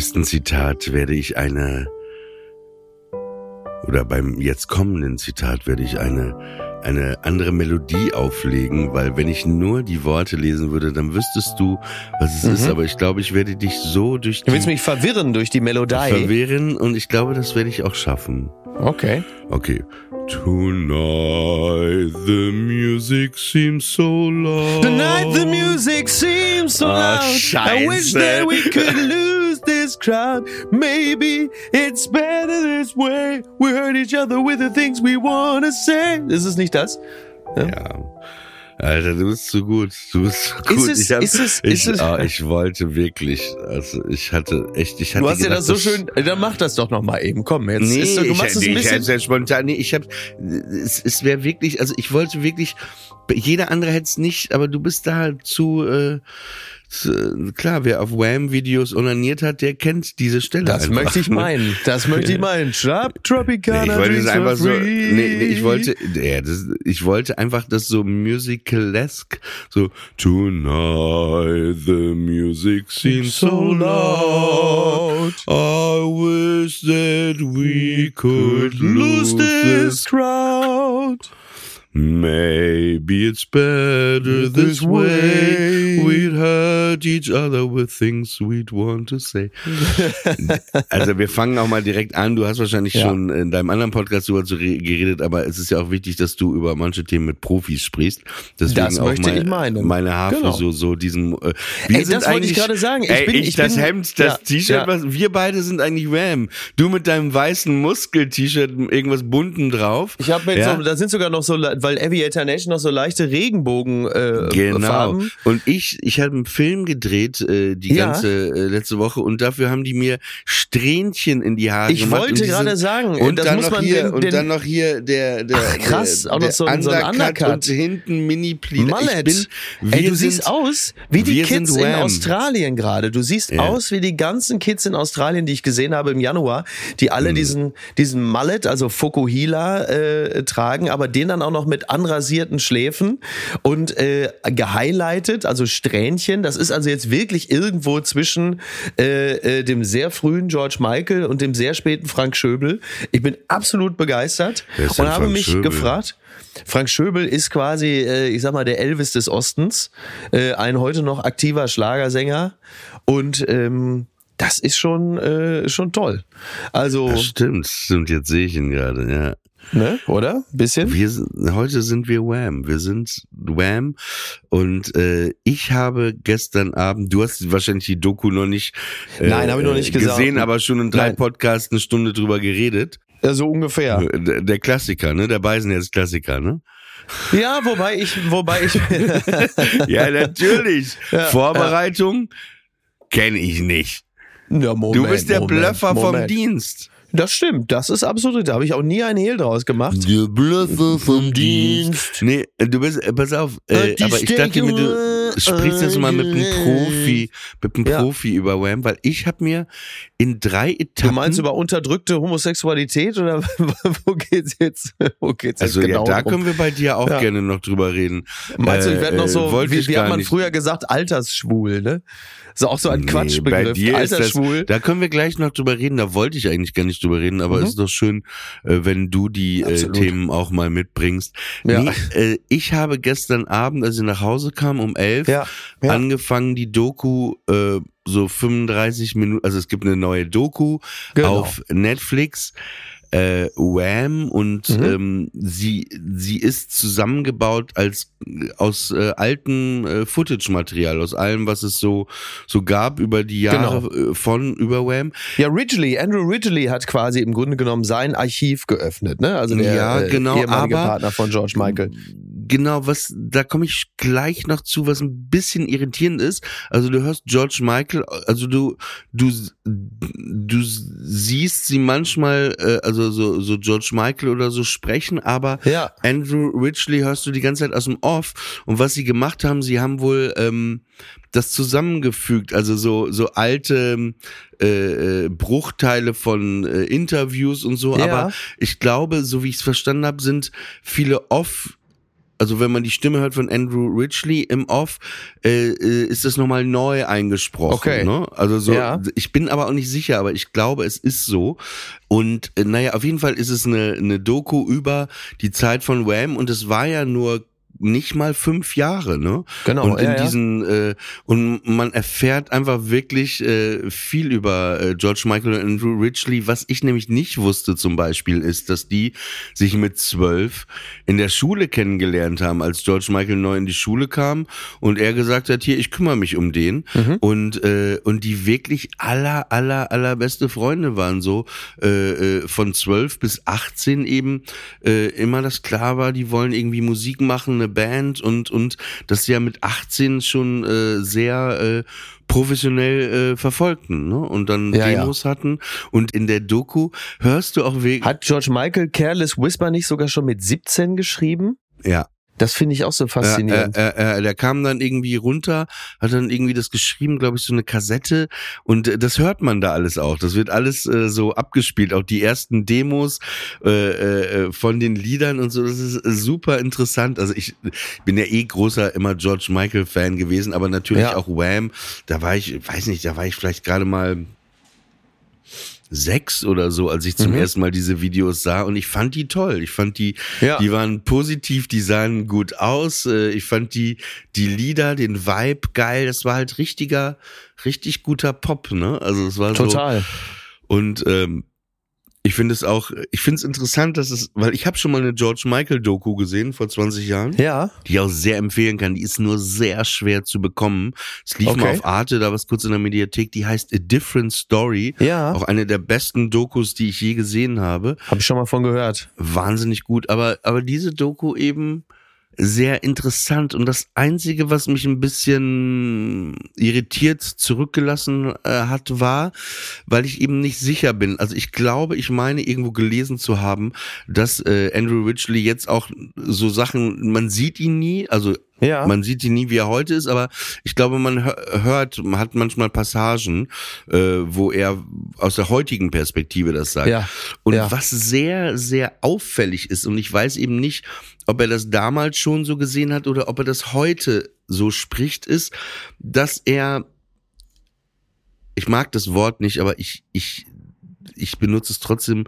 nächsten Zitat werde ich eine, oder beim jetzt kommenden Zitat werde ich eine, eine andere Melodie auflegen, weil wenn ich nur die Worte lesen würde, dann wüsstest du, was es ist. Aber ich glaube, ich werde dich so durch Du die willst mich verwirren durch die Melodie. verwehren und ich glaube, das werde ich auch schaffen. Okay. Okay. Tonight the music seems so loud. Tonight the music seems so Ah, loud. I wish that we could lose this crowd. Maybe it's better this way. We hurt each other with the things we wanna say. Ist es nicht das? Ja. Alter, du bist so gut. Du bist so gut. es- ich, hab, ist es- ich, ist es- ah, ich wollte wirklich, also ich hatte echt, ich hatte Du hast ja gedacht, das so schön. Dann mach das doch noch mal eben. Komm, jetzt Nee, ist so, du machst ich, es ein nee, ich bisschen. ja spontan, nee, ich hab, es, es wäre wirklich, also ich wollte wirklich, jeder andere hätte es nicht, aber du bist da zu, äh, zu, klar, wer auf Wham-Videos onaniert hat, der kennt diese Stelle Das einfach. möchte ich meinen. Das möchte ich meinen. Sharp Tropicana. Nee, ich wollte es einfach so, nee, nee, ich wollte, ja, das, ich wollte einfach das so musical-esque, so, tonight the music seems so loud, I wish that we could lose this crowd. Maybe it's better this way. We'd hurt each other with things we'd want to say. also wir fangen auch mal direkt an. Du hast wahrscheinlich Ja. schon in deinem anderen Podcast darüber geredet, aber es ist ja auch wichtig, dass du über manche Themen mit Profis sprichst. Deswegen Das auch möchte mein, ich meinen. meine Haarfrisur Genau. so diesen. Äh, wir Ey, das wollte ich gerade sagen. Ich ey, bin- ich, ich das bin- Hemd, das ja, T-Shirt, ja. wir beide sind eigentlich Wham. Du mit deinem weißen Muskel-T-Shirt, irgendwas bunten drauf. Ich habe Ja. so, da sind sogar noch so, weil Aviator Nation noch so leichte Regenbogen äh, Genau. Farben. Und ich, ich habe einen Film gedreht äh, die Ja. ganze äh, letzte Woche und dafür haben die mir Strähnchen in die Haare Ich gemacht. wollte und die gerade sagen, und das dann muss noch man hier den- und dann noch hier der der Ach, krass, der, auch noch so ein- so ein Undercut. und hinten Mini Pleat. Mallet. Ich bin, Ey, du sind, siehst aus wie die Kids in. Australien gerade. Du siehst Ja. aus wie die ganzen Kids in Australien, die ich gesehen habe im Januar, die alle diesen diesen Mallet, also Fokuhila äh, tragen, aber den dann auch noch mit anrasierten Schläfen und äh, gehighlightet, also Strähnchen. Das ist also jetzt wirklich irgendwo zwischen äh, äh, dem sehr frühen George Michael und dem sehr späten Frank Schöbel. Ich bin absolut begeistert und denn habe Frank mich Schöbel? gefragt. Frank Schöbel ist quasi, äh, ich sag mal, der Elvis des Ostens, äh, ein heute noch aktiver Schlagersänger und ähm, das ist schon äh, schon toll. Also, Das stimmt, stimmt, jetzt sehe ich ihn gerade, ja. ne, oder? Bisschen? Wir heute sind wir Wham. Wir sind Wham. Und äh, ich habe gestern Abend, du hast wahrscheinlich die Doku noch nicht, äh, Nein, habe ich noch nicht gesehen, gesagt. aber schon in drei Nein. Podcasts eine Stunde drüber geredet. Ja, so ungefähr. Der, der Klassiker, ne? Der Beisenherz-Klassiker, ne? Ja, wobei ich, wobei ich. Ja, natürlich. Ja, Vorbereitung kenne ich nicht. Ja, Moment, Du bist der Moment, Blöffer vom Moment. Dienst. Das stimmt, das ist absolut. Da habe ich auch nie einen Hehl draus gemacht. Der Blöffer vom Dienst. Nee, du bist, äh, pass auf, äh, Die aber ich dachte mir, du, sprichst jetzt mal mit einem Profi, mit einem Ja. Profi über Wham, weil ich habe mir in drei Etappen. Du meinst über unterdrückte Homosexualität oder wo geht's jetzt? Wo geht's jetzt also genau ja, da drum? können wir bei dir auch Ja. gerne noch drüber reden. Meinst du, ich werde noch Äh, so, wollte wie, wie hat man nicht. früher gesagt, altersschwul, ne? Ist auch so ein Nee, Quatschbegriff. Bei dir ist das, altersschwul. da können wir gleich noch drüber reden. Da wollte ich eigentlich gar nicht drüber reden, aber Mhm. es ist doch schön, äh, wenn du die äh, Absolut. Themen auch mal mitbringst. Ja. Nee, äh, ich habe gestern Abend, als ich nach Hause kam, um elf, ja, ja. angefangen, die Doku äh, so 35 Minuten, also es gibt eine neue Doku Genau. auf Netflix. Äh, Wham und Mhm. ähm, sie sie ist zusammengebaut als aus äh, altem äh, Footage-Material aus allem was es so so gab über die Jahre Genau. äh, von über Wham Ja, Ridgely, Andrew Ridgely hat quasi im Grunde genommen sein Archiv geöffnet, ne? Also der Ja, äh, genau, ehemalige aber- Partner von George Michael. Genau, was, da komme ich gleich noch zu, was ein bisschen irritierend ist. Also du hörst George Michael, also du, du, du siehst sie manchmal, äh, also so, so George Michael oder so sprechen, aber Ja. Andrew Ridgely hörst du die ganze Zeit aus dem Off. Und was sie gemacht haben, sie haben wohl ähm, das zusammengefügt, also so so alte äh, äh, Bruchteile von äh, Interviews und so. Ja. Aber ich glaube, so wie ich es verstanden habe, sind viele Off also wenn man die Stimme hört von Andrew Ridgely im Off, äh, äh, ist das nochmal neu eingesprochen. Okay. Ne? Also so, Ja. ich bin aber auch nicht sicher, aber ich glaube, es ist so. Und äh, naja, auf jeden Fall ist es eine, eine Doku über die Zeit von Wham und es war ja nur nicht mal fünf Jahre, ne? Genau, Und in ja, ja. diesen äh, und man erfährt einfach wirklich äh, viel über äh, George Michael und Andrew Ridgely. Was ich nämlich nicht wusste zum Beispiel ist, dass die sich mit zwölf in der Schule kennengelernt haben, als George Michael neu in die Schule kam und er gesagt hat, hier, ich kümmere mich um den Mhm. und äh, und die wirklich aller aller allerbeste Freunde waren so äh, äh, von zwölf bis 18 eben äh, immer das klar war, die wollen irgendwie Musik machen, eine Band und und das ja mit 18 schon äh, sehr äh, professionell äh, verfolgten ne? und dann Ja, ja. Demos hatten und in der Doku hörst du auch wegen Hat George Michael Careless Whisper nicht sogar schon mit 17 geschrieben? ja Das finde ich auch so faszinierend. Äh, äh, äh, der kam dann irgendwie runter, hat dann irgendwie das geschrieben, glaube ich, so eine Kassette und äh, das hört man da alles auch. Das wird alles äh, so abgespielt, auch die ersten Demos äh, äh, von den Liedern und so. Das ist äh, super interessant. Also ich bin ja eh großer immer George Michael Fan gewesen, aber natürlich Ja. auch Wham. Da war ich, weiß nicht, da war ich vielleicht gerade mal sechs oder so, als ich zum Mhm. ersten Mal diese Videos sah und ich fand die toll. Ich fand die, Ja. die waren positiv, die sahen gut aus. Äh, Ich fand die, die Lieder, den Vibe geil. Das war halt richtiger, richtig guter Pop, ne? Also es war so. Total. Und ähm, ich finde es auch, ich finde es interessant, dass es, weil ich habe schon mal eine George Michael Doku gesehen vor 20 Jahren, Ja. die ich auch sehr empfehlen kann. Die ist nur sehr schwer zu bekommen. Es lief mal Okay. auf Arte, da was kurz in der Mediathek. Die heißt A Different Story. Ja. Auch eine der besten Dokus, die ich je gesehen habe. Habe ich schon mal von gehört. Wahnsinnig gut. Aber, aber diese Doku eben sehr interessant. Und das Einzige, was mich ein bisschen irritiert zurückgelassen äh, hat, war, weil ich eben nicht sicher bin. Also ich glaube, ich meine irgendwo gelesen zu haben, dass äh, Andrew Ridgely jetzt auch so Sachen, man sieht ihn nie, also Ja. man sieht ihn nie, wie er heute ist, aber ich glaube, man hö- hört, man hat manchmal Passagen, äh, wo er aus der heutigen Perspektive das sagt. Ja, Und ja. was sehr, sehr auffällig ist, und ich weiß eben nicht, ob er das damals schon so gesehen hat oder ob er das heute so spricht, ist, dass er, ich mag das Wort nicht, aber ich, ich, ich benutze es trotzdem,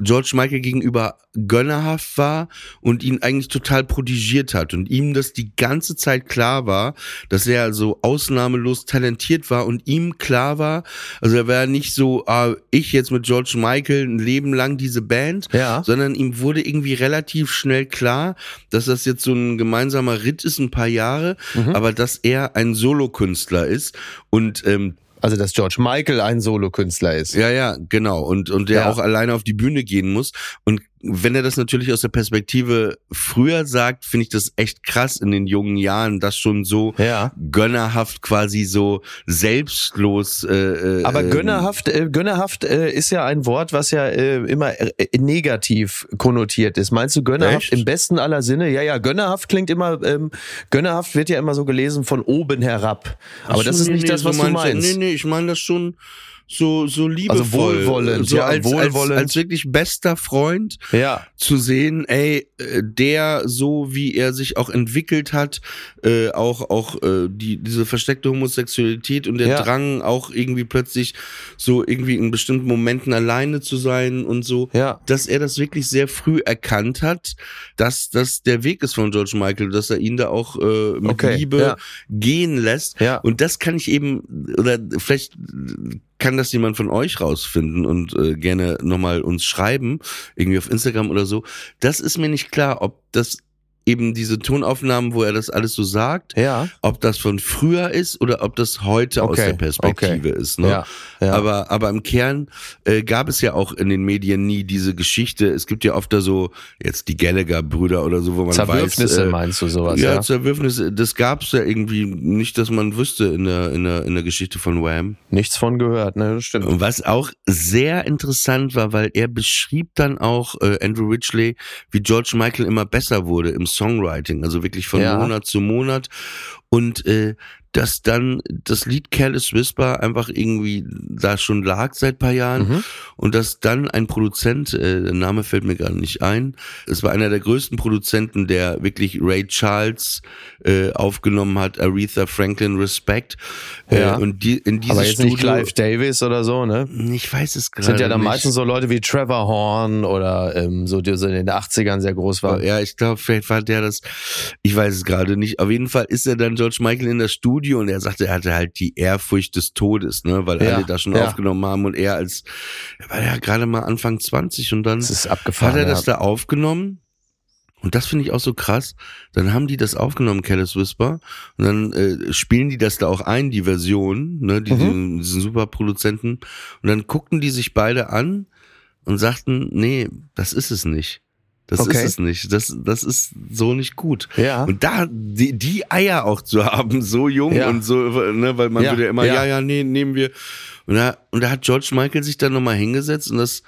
George Michael gegenüber gönnerhaft war und ihn eigentlich total prodigiert hat und ihm das die ganze Zeit klar war, dass er so ausnahmelos talentiert war und ihm klar war, also er war nicht so, ah, ich jetzt mit George Michael ein Leben lang diese Band, Ja. sondern ihm wurde irgendwie relativ schnell klar, dass das jetzt so ein gemeinsamer Ritt ist, ein paar Jahre, Mhm. aber dass er ein Solokünstler ist und ähm, Also, dass George Michael ein Solokünstler ist. ja, ja, genau. Und, und der Ja. auch alleine auf die Bühne gehen muss. Und wenn er das natürlich aus der Perspektive früher sagt, finde ich das echt krass in den jungen Jahren, das schon so Ja. gönnerhaft quasi so selbstlos. Äh, äh, Aber ähm, gönnerhaft, äh, gönnerhaft äh, ist ja ein Wort, was ja äh, immer äh, negativ konnotiert ist. Meinst du gönnerhaft Echt? im besten aller Sinne? Ja, ja, gönnerhaft klingt immer, ähm, gönnerhaft wird ja immer so gelesen von oben herab. Aber Ach das so, ist nee, nicht nee, das, was so du meinst meinst. Nee, nee, ich meine das schon so so liebevoll, wohlwollend, so ja, als, wohlwollend. Als, als wirklich bester Freund Ja, zu sehen, ey, äh, der so wie er sich auch entwickelt hat, äh, auch auch äh, die diese versteckte Homosexualität und der Ja. Drang auch irgendwie plötzlich so irgendwie in bestimmten Momenten alleine zu sein und so, ja. dass er das wirklich sehr früh erkannt hat, dass das der Weg ist von George Michael, dass er ihn da auch äh, mit Okay, Liebe ja. gehen lässt. Ja. Und das kann ich eben, oder vielleicht kann das jemand von euch rausfinden und äh, gerne nochmal uns schreiben, irgendwie auf Instagram oder so. Das ist mir nicht klar, ob das eben diese Tonaufnahmen, wo er das alles so sagt, Ja, ob das von früher ist oder ob das heute aus Okay, der Perspektive ist. Ne? ja, ja. Aber, aber im Kern äh, gab es ja auch in den Medien nie diese Geschichte. Es gibt ja oft da so, jetzt die Gallagher-Brüder oder so, wo man Zerwürfnisse weiß. Äh, meinst du sowas, ja, ja? Zerwürfnisse, das gab's ja irgendwie nicht, dass man wüsste in der, in der, in der Geschichte von Wham. Nichts von gehört, ne, das stimmt. Und was auch sehr interessant war, weil er beschrieb dann auch, äh, Andrew Ridgely, wie George Michael immer besser wurde im Songwriting, also wirklich von Ja. Monat zu Monat. Und äh, dass dann das Lied Careless Whisper einfach irgendwie da schon lag seit paar Jahren Mhm. und dass dann ein Produzent, äh, der Name fällt mir gerade nicht ein, es war einer der größten Produzenten, der wirklich Ray Charles äh, aufgenommen hat, Aretha Franklin Respect Ja. äh, und die in dieses Aber jetzt Studio, nicht Clive Davis oder so, ne? ich weiß es gerade Sind ja dann nicht. meistens so Leute wie Trevor Horn oder ähm, so, die so in den 80ern sehr groß waren. Ja, ich glaube, vielleicht war der das, ich weiß es gerade nicht. Auf jeden Fall ist er dann George Michael in das Studio und er sagte, er hatte halt die Ehrfurcht des Todes, ne, weil Ja, alle da schon ja. aufgenommen haben und er als, er war ja gerade mal Anfang 20 und dann hat er das ja. da aufgenommen. Und das finde ich auch so krass. Dann haben die das aufgenommen, Careless Whisper. Und dann äh, spielen die das da auch ein, die Version, ne, die, Mhm. diesen super Produzenten. Und dann guckten die sich beide an und sagten, nee, das ist es nicht. Das Okay. ist es nicht. Das, das ist so nicht gut. Ja. Und da die, die Eier auch zu haben, so jung Ja. und so, ne, weil man Ja, würde ja immer, ja. ja, nee, nehmen wir. Und da, und da hat George Michael sich dann nochmal hingesetzt und das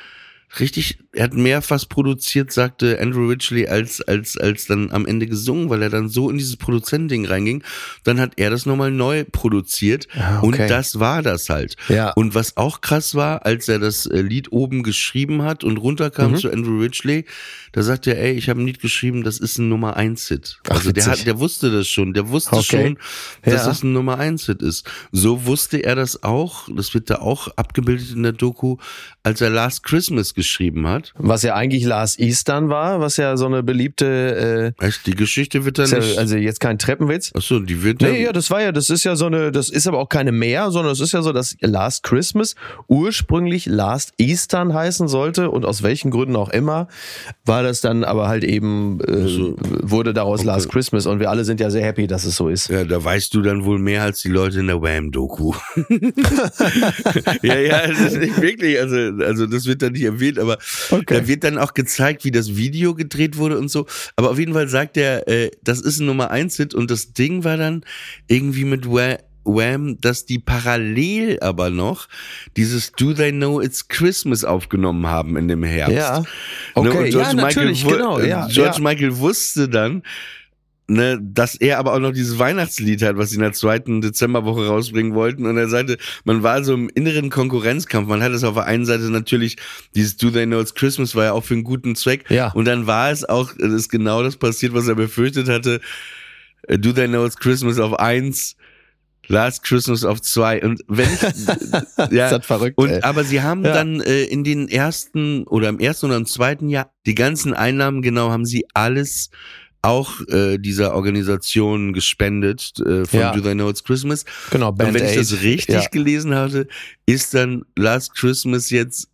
richtig, er hat mehr fast produziert, sagte Andrew Ridgely, als, als, als dann am Ende gesungen, weil er dann so in dieses Produzentending reinging. Dann hat er das nochmal neu produziert Ah, und okay. das war das halt. Ja. Und was auch krass war, als er das äh, Lied oben geschrieben hat und runterkam Mhm. zu Andrew Ridgely, da sagte er, ey, ich habe ein Lied geschrieben, das ist ein Nummer eins Hit. Ach, Also der witzig. hat, der wusste das schon, der wusste Okay. schon, dass Ja. das ein Nummer eins Hit ist. So wusste er das auch, das wird da auch abgebildet in der Doku, als er Last Christmas geschrieben hat. Was ja eigentlich Last Eastern war, was ja so eine beliebte, Echt, die Geschichte wird äh, dann ja, nicht. also jetzt kein Treppenwitz. Achso, die wird Nee, dann. ja, das war ja, das ist ja so eine, das ist aber auch keine mehr, sondern es ist ja so, dass Last Christmas ursprünglich Last Eastern heißen sollte und aus welchen Gründen auch immer war das dann aber halt eben, äh, So. wurde daraus Last Christmas und wir alle sind ja sehr happy, dass es so ist. Ja, da weißt du dann wohl mehr als die Leute in der Wham-Doku. ja, ja, das ist nicht wirklich, also, also das wird dann nicht erwähnt, aber Okay. da wird dann auch gezeigt, wie das Video gedreht wurde und so. Aber auf jeden Fall sagt er, äh, das ist ein Nummer eins Hit und das Ding war dann irgendwie mit Wham, Wham, dass die parallel aber noch dieses Do They Know It's Christmas aufgenommen haben in dem Herbst. Ja. Ne, Okay, und ja, George natürlich, Michael, wu- genau, ja, George ja. Michael wusste dann, ne, dass er aber auch noch dieses Weihnachtslied hat, was sie in der zweiten Dezemberwoche rausbringen wollten. Und er sagte, man war so im inneren Konkurrenzkampf. Man hat es auf der einen Seite natürlich, dieses Do They Know It's Christmas war ja auch für einen guten Zweck. Ja. Und dann war es auch, es ist genau das passiert, was er befürchtet hatte. Äh, Do They Know It's Christmas auf eins, Last Christmas auf zwei. Und wenn ich, ja, Ist das verrückt, und, ey. aber sie haben Ja. dann äh, in den ersten oder im ersten oder im zweiten Jahr die ganzen Einnahmen genau haben sie alles auch äh, dieser Organisation gespendet äh, von Ja. Do They Know It's Christmas. Genau, Und Band wenn ich das richtig Ja. gelesen hatte, ist dann Last Christmas jetzt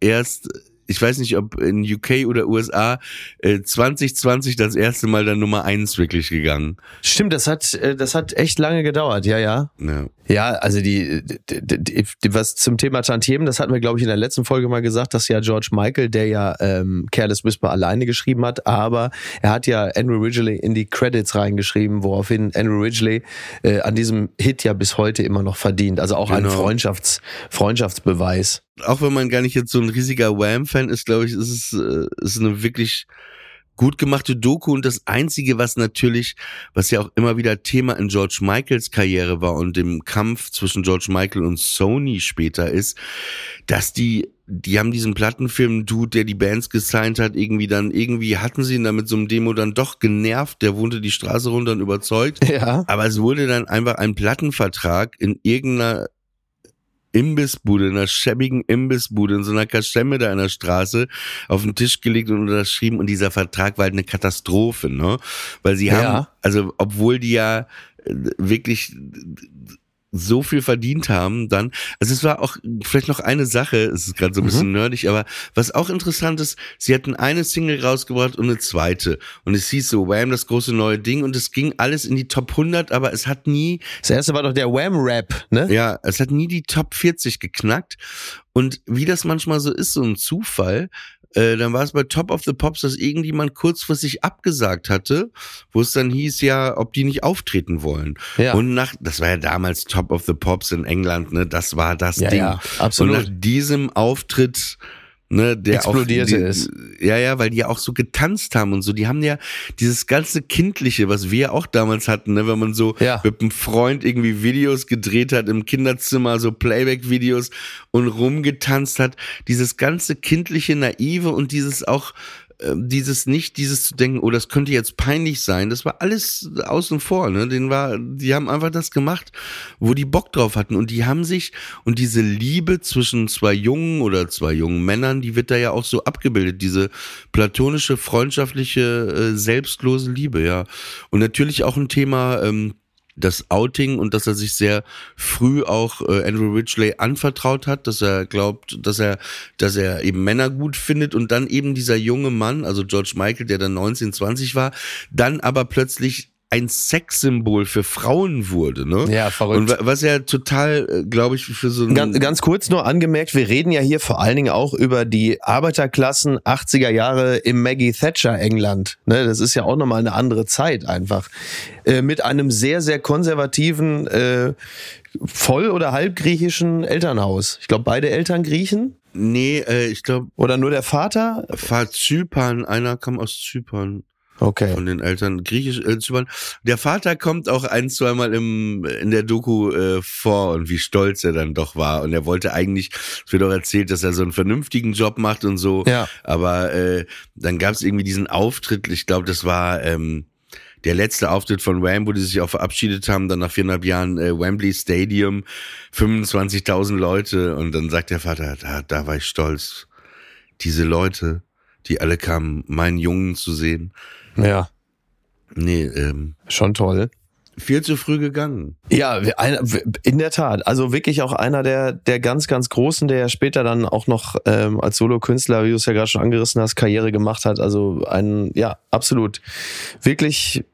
erst, ich weiß nicht, ob in UK oder USA, äh, 2020 das erste Mal dann Nummer eins wirklich gegangen. Stimmt, das hat, äh, das hat echt lange gedauert, ja, ja. Ja. Ja, also die, die, die, die, was zum Thema Tantiemen, das hatten wir, glaube ich, in der letzten Folge mal gesagt, dass ja George Michael, der ja ähm, Careless Whisper alleine geschrieben hat, aber er hat ja Andrew Ridgely in die Credits reingeschrieben, woraufhin Andrew Ridgely äh, an diesem Hit ja bis heute immer noch verdient. Also auch genau. ein Freundschafts, Freundschaftsbeweis. Auch wenn man gar nicht jetzt so ein riesiger Wham-Fan ist, glaube ich, ist es äh, ist eine wirklich gut gemachte Doku und das einzige, was natürlich, was ja auch immer wieder Thema in George Michaels Karriere war und dem Kampf zwischen George Michael und Sony später ist, dass die die haben diesen Plattenfilm-Dude, der die Bands gesigned hat, irgendwie dann, irgendwie hatten sie ihn dann mit so einem Demo dann doch genervt, der wohnte die Straße runter und überzeugt. Ja. Aber es wurde dann einfach ein Plattenvertrag in irgendeiner Imbissbude, in einer schäbigen Imbissbude, in so einer Kaschemme da in der Straße auf den Tisch gelegt und unterschrieben und dieser Vertrag war halt eine Katastrophe, ne? Weil sie ja. haben, also obwohl die ja äh, wirklich so viel verdient haben, dann, also es war auch vielleicht noch eine Sache, es ist gerade so ein bisschen mhm. nerdig, aber was auch interessant ist, sie hatten eine Single rausgebracht und eine zweite und es hieß so Wham, das große neue Ding und es ging alles in die Top 100, aber es hat nie... Das erste war doch der Wham-Rap, ne? Ja, es hat nie die Top 40 geknackt und wie das manchmal so ist, so ein Zufall, äh, dann war es bei Top of the Pops, dass irgendjemand kurzfristig abgesagt hatte, wo es dann hieß ja, ob die nicht auftreten wollen. Ja. Und nach, das war ja damals Top of the Pops in England, ne, das war das ja, Ding. Ja, absolut. Und nach diesem Auftritt ne, der explodierte auch, die, ist. Ja, ja, weil die ja auch so getanzt haben und so. Die haben ja dieses ganze Kindliche, was wir auch damals hatten, ne, wenn man so ja. mit einem Freund irgendwie Videos gedreht hat im Kinderzimmer, so Playback-Videos und rumgetanzt hat. Dieses ganze kindliche, naive und dieses auch dieses nicht, dieses zu denken, oh, das könnte jetzt peinlich sein, das war alles außen vor, ne? Den war, die haben einfach das gemacht, wo die Bock drauf hatten und die haben sich und diese Liebe zwischen zwei Jungen oder zwei jungen Männern, die wird da ja auch so abgebildet, diese platonische, freundschaftliche, äh, selbstlose Liebe, ja. Und natürlich auch ein Thema, ähm, das Outing und dass er sich sehr früh auch äh, Andrew Ridgely anvertraut hat, dass er glaubt, dass er, dass er eben Männer gut findet und dann eben dieser junge Mann, also George Michael, der dann 19, 20 war, dann aber plötzlich ein Sexsymbol für Frauen wurde, ne? Ja, verrückt. Und was ja total, äh, glaube ich, für so ein ganz, ganz kurz nur angemerkt, wir reden ja hier vor allen Dingen auch über die Arbeiterklassen 80er Jahre im Maggie Thatcher England. Ne, das ist ja auch nochmal eine andere Zeit einfach. Äh, mit einem sehr, sehr konservativen, äh, voll- oder halbgriechischen Elternhaus. Ich glaube, beide Eltern Griechen. Nee, äh, ich glaube. Oder nur der Vater? Vater Zypern, einer kam aus Zypern. Okay. Von den Eltern griechisch äh. Der Vater kommt auch ein, zweimal im, in der Doku äh, vor und wie stolz er dann doch war. Und er wollte eigentlich, es wird auch erzählt, dass er so einen vernünftigen Job macht und so. Ja. Aber äh, dann gab es irgendwie diesen Auftritt, ich glaube, das war ähm, der letzte Auftritt von Wham, wo die sich auch verabschiedet haben, dann nach viereinhalb Jahren äh, Wembley Stadium, 25.000 Leute. Und dann sagt der Vater, da, da war ich stolz. Diese Leute, die alle kamen, meinen Jungen zu sehen. Ja. Nee, ähm. Schon toll. Viel zu früh gegangen. Ja, in der Tat. Also wirklich auch einer der, der ganz, ganz Großen, der ja später dann auch noch ähm, als Solokünstler, wie du es ja gerade schon angerissen hast, Karriere gemacht hat. Also ein, ja, absolut. Wirklich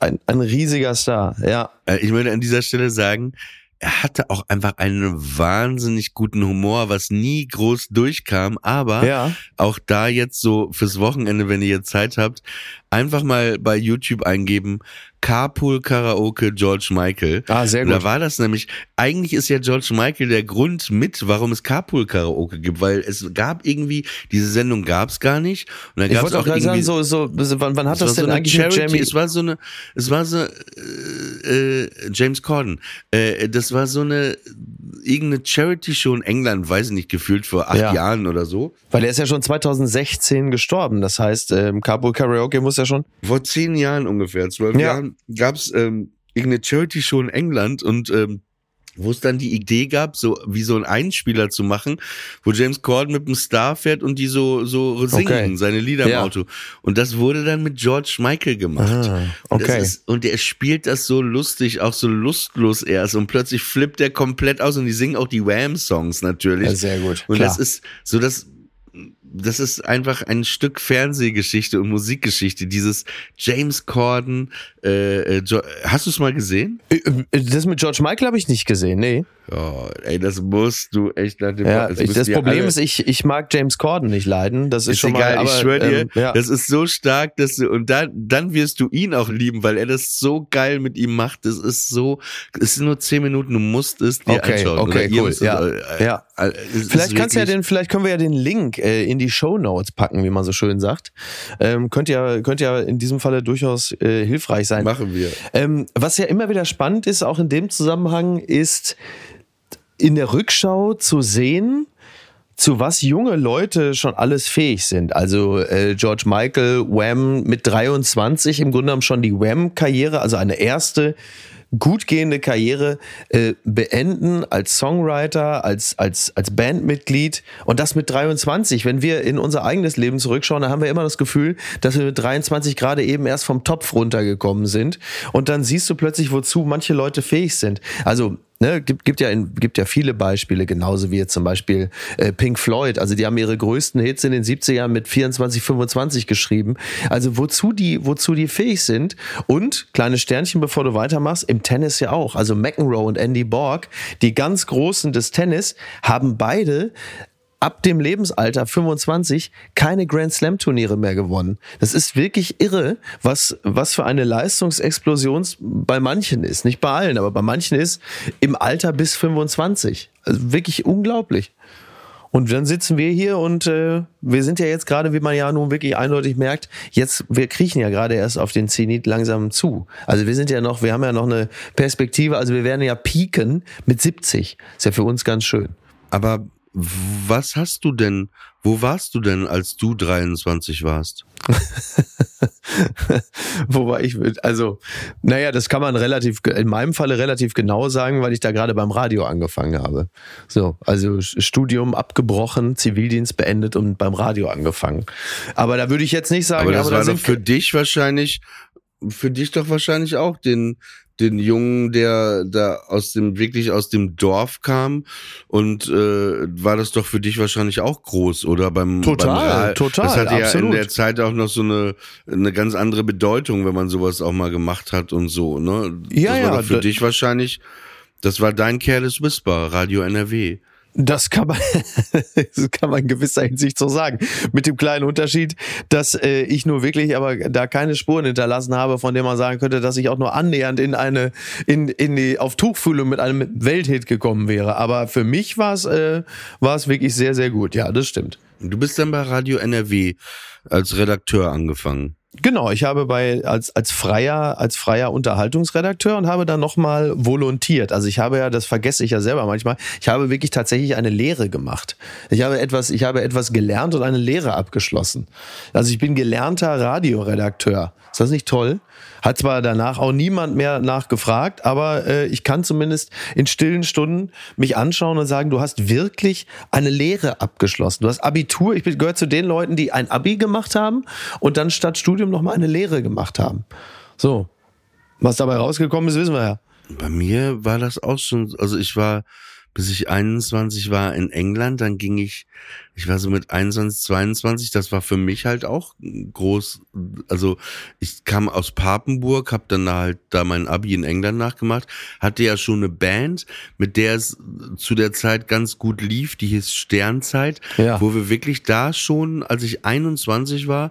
ein, ein riesiger Star, ja. Äh, ich würde an dieser Stelle sagen, er hatte auch einfach einen wahnsinnig guten Humor, was nie groß durchkam, aber ja. auch da jetzt so fürs Wochenende, wenn ihr jetzt Zeit habt, einfach mal bei YouTube eingeben, Carpool Karaoke George Michael. Ah, sehr gut. Da war das nämlich, eigentlich ist ja George Michael der Grund mit, warum es Carpool Karaoke gibt, weil es gab irgendwie, diese Sendung gab es gar nicht. Und dann gab es auch irgendwie, sagen, so, so, wann, wann hat das denn so eigentlich Charity, Jamie? Es war so eine, es war so, äh, äh, James Corden, äh, das war so eine, irgendeine Charity-Show in England, weiß ich nicht, gefühlt vor acht ja. Jahren oder so. Weil er ist ja schon 2016 gestorben, das heißt, ähm, Carpool Karaoke muss ja schon. Vor zehn Jahren ungefähr, zwölf ja. Jahren, gab es ähm, irgendeine Charity-Show in England und ähm, wo es dann die Idee gab, so wie so ein Einspieler zu machen, wo James Corden mit dem Star fährt und die so so singen okay. seine Lieder im ja. Auto. Und das wurde dann mit George Michael gemacht. Ah, okay. Und, ist, und er spielt das so lustig, auch so lustlos erst und plötzlich flippt er komplett aus und die singen auch die Wham Songs natürlich. Ja, sehr gut. Und Klar. das ist so das das ist einfach ein Stück Fernsehgeschichte und Musikgeschichte. Dieses James Corden, äh, äh, hast du es mal gesehen? Äh, äh, das mit George Michael habe ich nicht gesehen, nee. Oh, ey, das musst du echt nach dem ja, Das, das Problem ist, ich, ich mag James Corden nicht leiden. Das ist, ist schon egal, mal, aber, ich schwöre dir, ähm, ja. das ist so stark, dass du, und dann, dann wirst du ihn auch lieben, weil er das so geil mit ihm macht. Das ist so, es sind nur zehn Minuten, du musst es dir okay, anschauen. Okay, cool. Ja, äh, ja. Äh, vielleicht kannst du ja den, vielleicht können wir ja den Link äh, in die Show Notes packen, wie man so schön sagt. Ähm, könnte ja, könnte ja in diesem Falle durchaus äh, hilfreich sein. Machen wir. Ähm, was ja immer wieder spannend ist, auch in dem Zusammenhang, ist, in der Rückschau zu sehen, zu was junge Leute schon alles fähig sind. Also äh, George Michael, Wham mit 23 im Grunde genommen schon die Wham-Karriere, also eine erste gut gehende Karriere äh, beenden als Songwriter, als, als, als Bandmitglied und das mit 23. Wenn wir in unser eigenes Leben zurückschauen, dann haben wir immer das Gefühl, dass wir mit 23 gerade eben erst vom Topf runtergekommen sind und dann siehst du plötzlich, wozu manche Leute fähig sind. Also Ne, gibt, gibt, ja in, gibt ja viele Beispiele, genauso wie jetzt zum Beispiel äh, Pink Floyd. Also die haben ihre größten Hits in den 70ern mit 24, 25 geschrieben. Also wozu die, wozu die fähig sind. Und, kleine Sternchen, bevor du weitermachst, im Tennis ja auch. Also McEnroe und Andy Borg, die ganz Großen des Tennis, haben beide ab dem Lebensalter 25 keine Grand Slam Turniere mehr gewonnen. Das ist wirklich irre, was, was für eine Leistungsexplosion bei manchen ist. Nicht bei allen, aber bei manchen ist im Alter bis 25. Also wirklich unglaublich. Und dann sitzen wir hier und äh, wir sind ja jetzt gerade, wie man ja nun wirklich eindeutig merkt, jetzt, wir kriechen ja gerade erst auf den Zenit langsam zu. Also wir sind ja noch, wir haben ja noch eine Perspektive, also wir werden ja pieken mit 70. Ist ja für uns ganz schön. Aber was hast du denn, wo warst du denn, als du 23 warst? wo war ich? Also, naja, das kann man relativ, in meinem Falle relativ genau sagen, weil ich da gerade beim Radio angefangen habe. So, also Studium abgebrochen, Zivildienst beendet und beim Radio angefangen. Aber da würde ich jetzt nicht sagen, aber das aber war da doch für dich wahrscheinlich, für dich doch wahrscheinlich auch den, den Jungen, der da aus dem wirklich aus dem Dorf kam. Und äh, war das doch für dich wahrscheinlich auch groß oder? Beim total beim total das hatte absolut. ja in der Zeit auch noch so eine eine ganz andere Bedeutung, wenn man sowas auch mal gemacht hat und so ne? Ja das war ja doch für dich wahrscheinlich das war dein Careless Whisper Radio NRW das kann man, das kann man in gewisser Hinsicht so sagen. Mit dem kleinen Unterschied, dass äh, ich nur wirklich aber da keine Spuren hinterlassen habe, von dem man sagen könnte, dass ich auch nur annähernd in eine, in, in die, auf Tuchfühlung mit einem Welthit gekommen wäre. Aber für mich war es, äh, war es wirklich sehr, sehr gut. Ja, das stimmt. Du bist dann bei Radio NRW als Redakteur angefangen. Genau, ich habe bei als als freier als freier Unterhaltungsredakteur und habe dann nochmal volontiert. Also ich habe ja, das vergesse ich ja selber manchmal. Ich habe wirklich tatsächlich eine Lehre gemacht. Ich habe etwas, ich habe etwas gelernt und eine Lehre abgeschlossen. Also ich bin gelernter Radioredakteur. Ist das nicht toll? Hat zwar danach auch niemand mehr nachgefragt, aber äh, ich kann zumindest in stillen Stunden mich anschauen und sagen, du hast wirklich eine Lehre abgeschlossen. Du hast Abitur. Ich gehöre zu den Leuten, die ein Abi gemacht haben und dann statt Studium nochmal eine Lehre gemacht haben. So. Was dabei rausgekommen ist, wissen wir ja. Bei mir war das auch schon, also ich war, bis ich 21 war in England, dann ging ich ich war so mit 21, 22, das war für mich halt auch groß. Also ich kam aus Papenburg, habe dann halt da mein Abi in England nachgemacht, hatte ja schon eine Band, mit der es zu der Zeit ganz gut lief, die hieß Sternzeit, ja. wo wir wirklich da schon, als ich 21 war,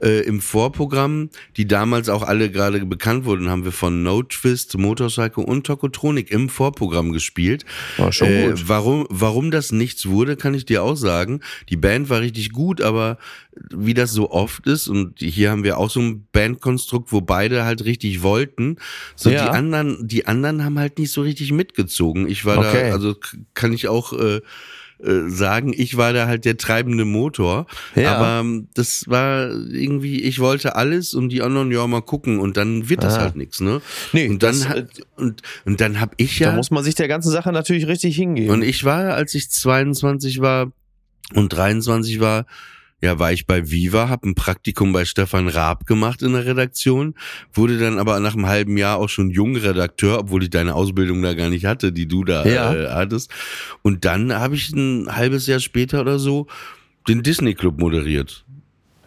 äh, im Vorprogramm, die damals auch alle gerade bekannt wurden, haben wir von No Twist, Motorcycle und Tokotronik im Vorprogramm gespielt. War schon äh, gut. warum, warum das nichts wurde, kann ich dir auch sagen. Die Band war richtig gut, aber wie das so oft ist, und hier haben wir auch so ein Bandkonstrukt, wo beide halt richtig wollten, so ja. die anderen, die anderen haben halt nicht so richtig mitgezogen. Ich war okay. da, also kann ich auch äh, äh, sagen, ich war da halt der treibende Motor. Ja. Aber ähm, das war irgendwie, ich wollte alles und die anderen, ja, mal gucken und dann wird das ah. halt nichts, ne? Nee, und dann das, hat, und, und dann hab ich ja. Da muss man sich der ganzen Sache natürlich richtig hingehen. Und ich war, als ich 22 war, und 23 war, ja, war ich bei Viva, habe ein Praktikum bei Stefan Raab gemacht in der Redaktion, wurde dann aber nach einem halben Jahr auch schon Jungredakteur, obwohl ich deine Ausbildung da gar nicht hatte, die du da ja. äh, hattest. Und dann habe ich ein halbes Jahr später oder so den Disney Club moderiert.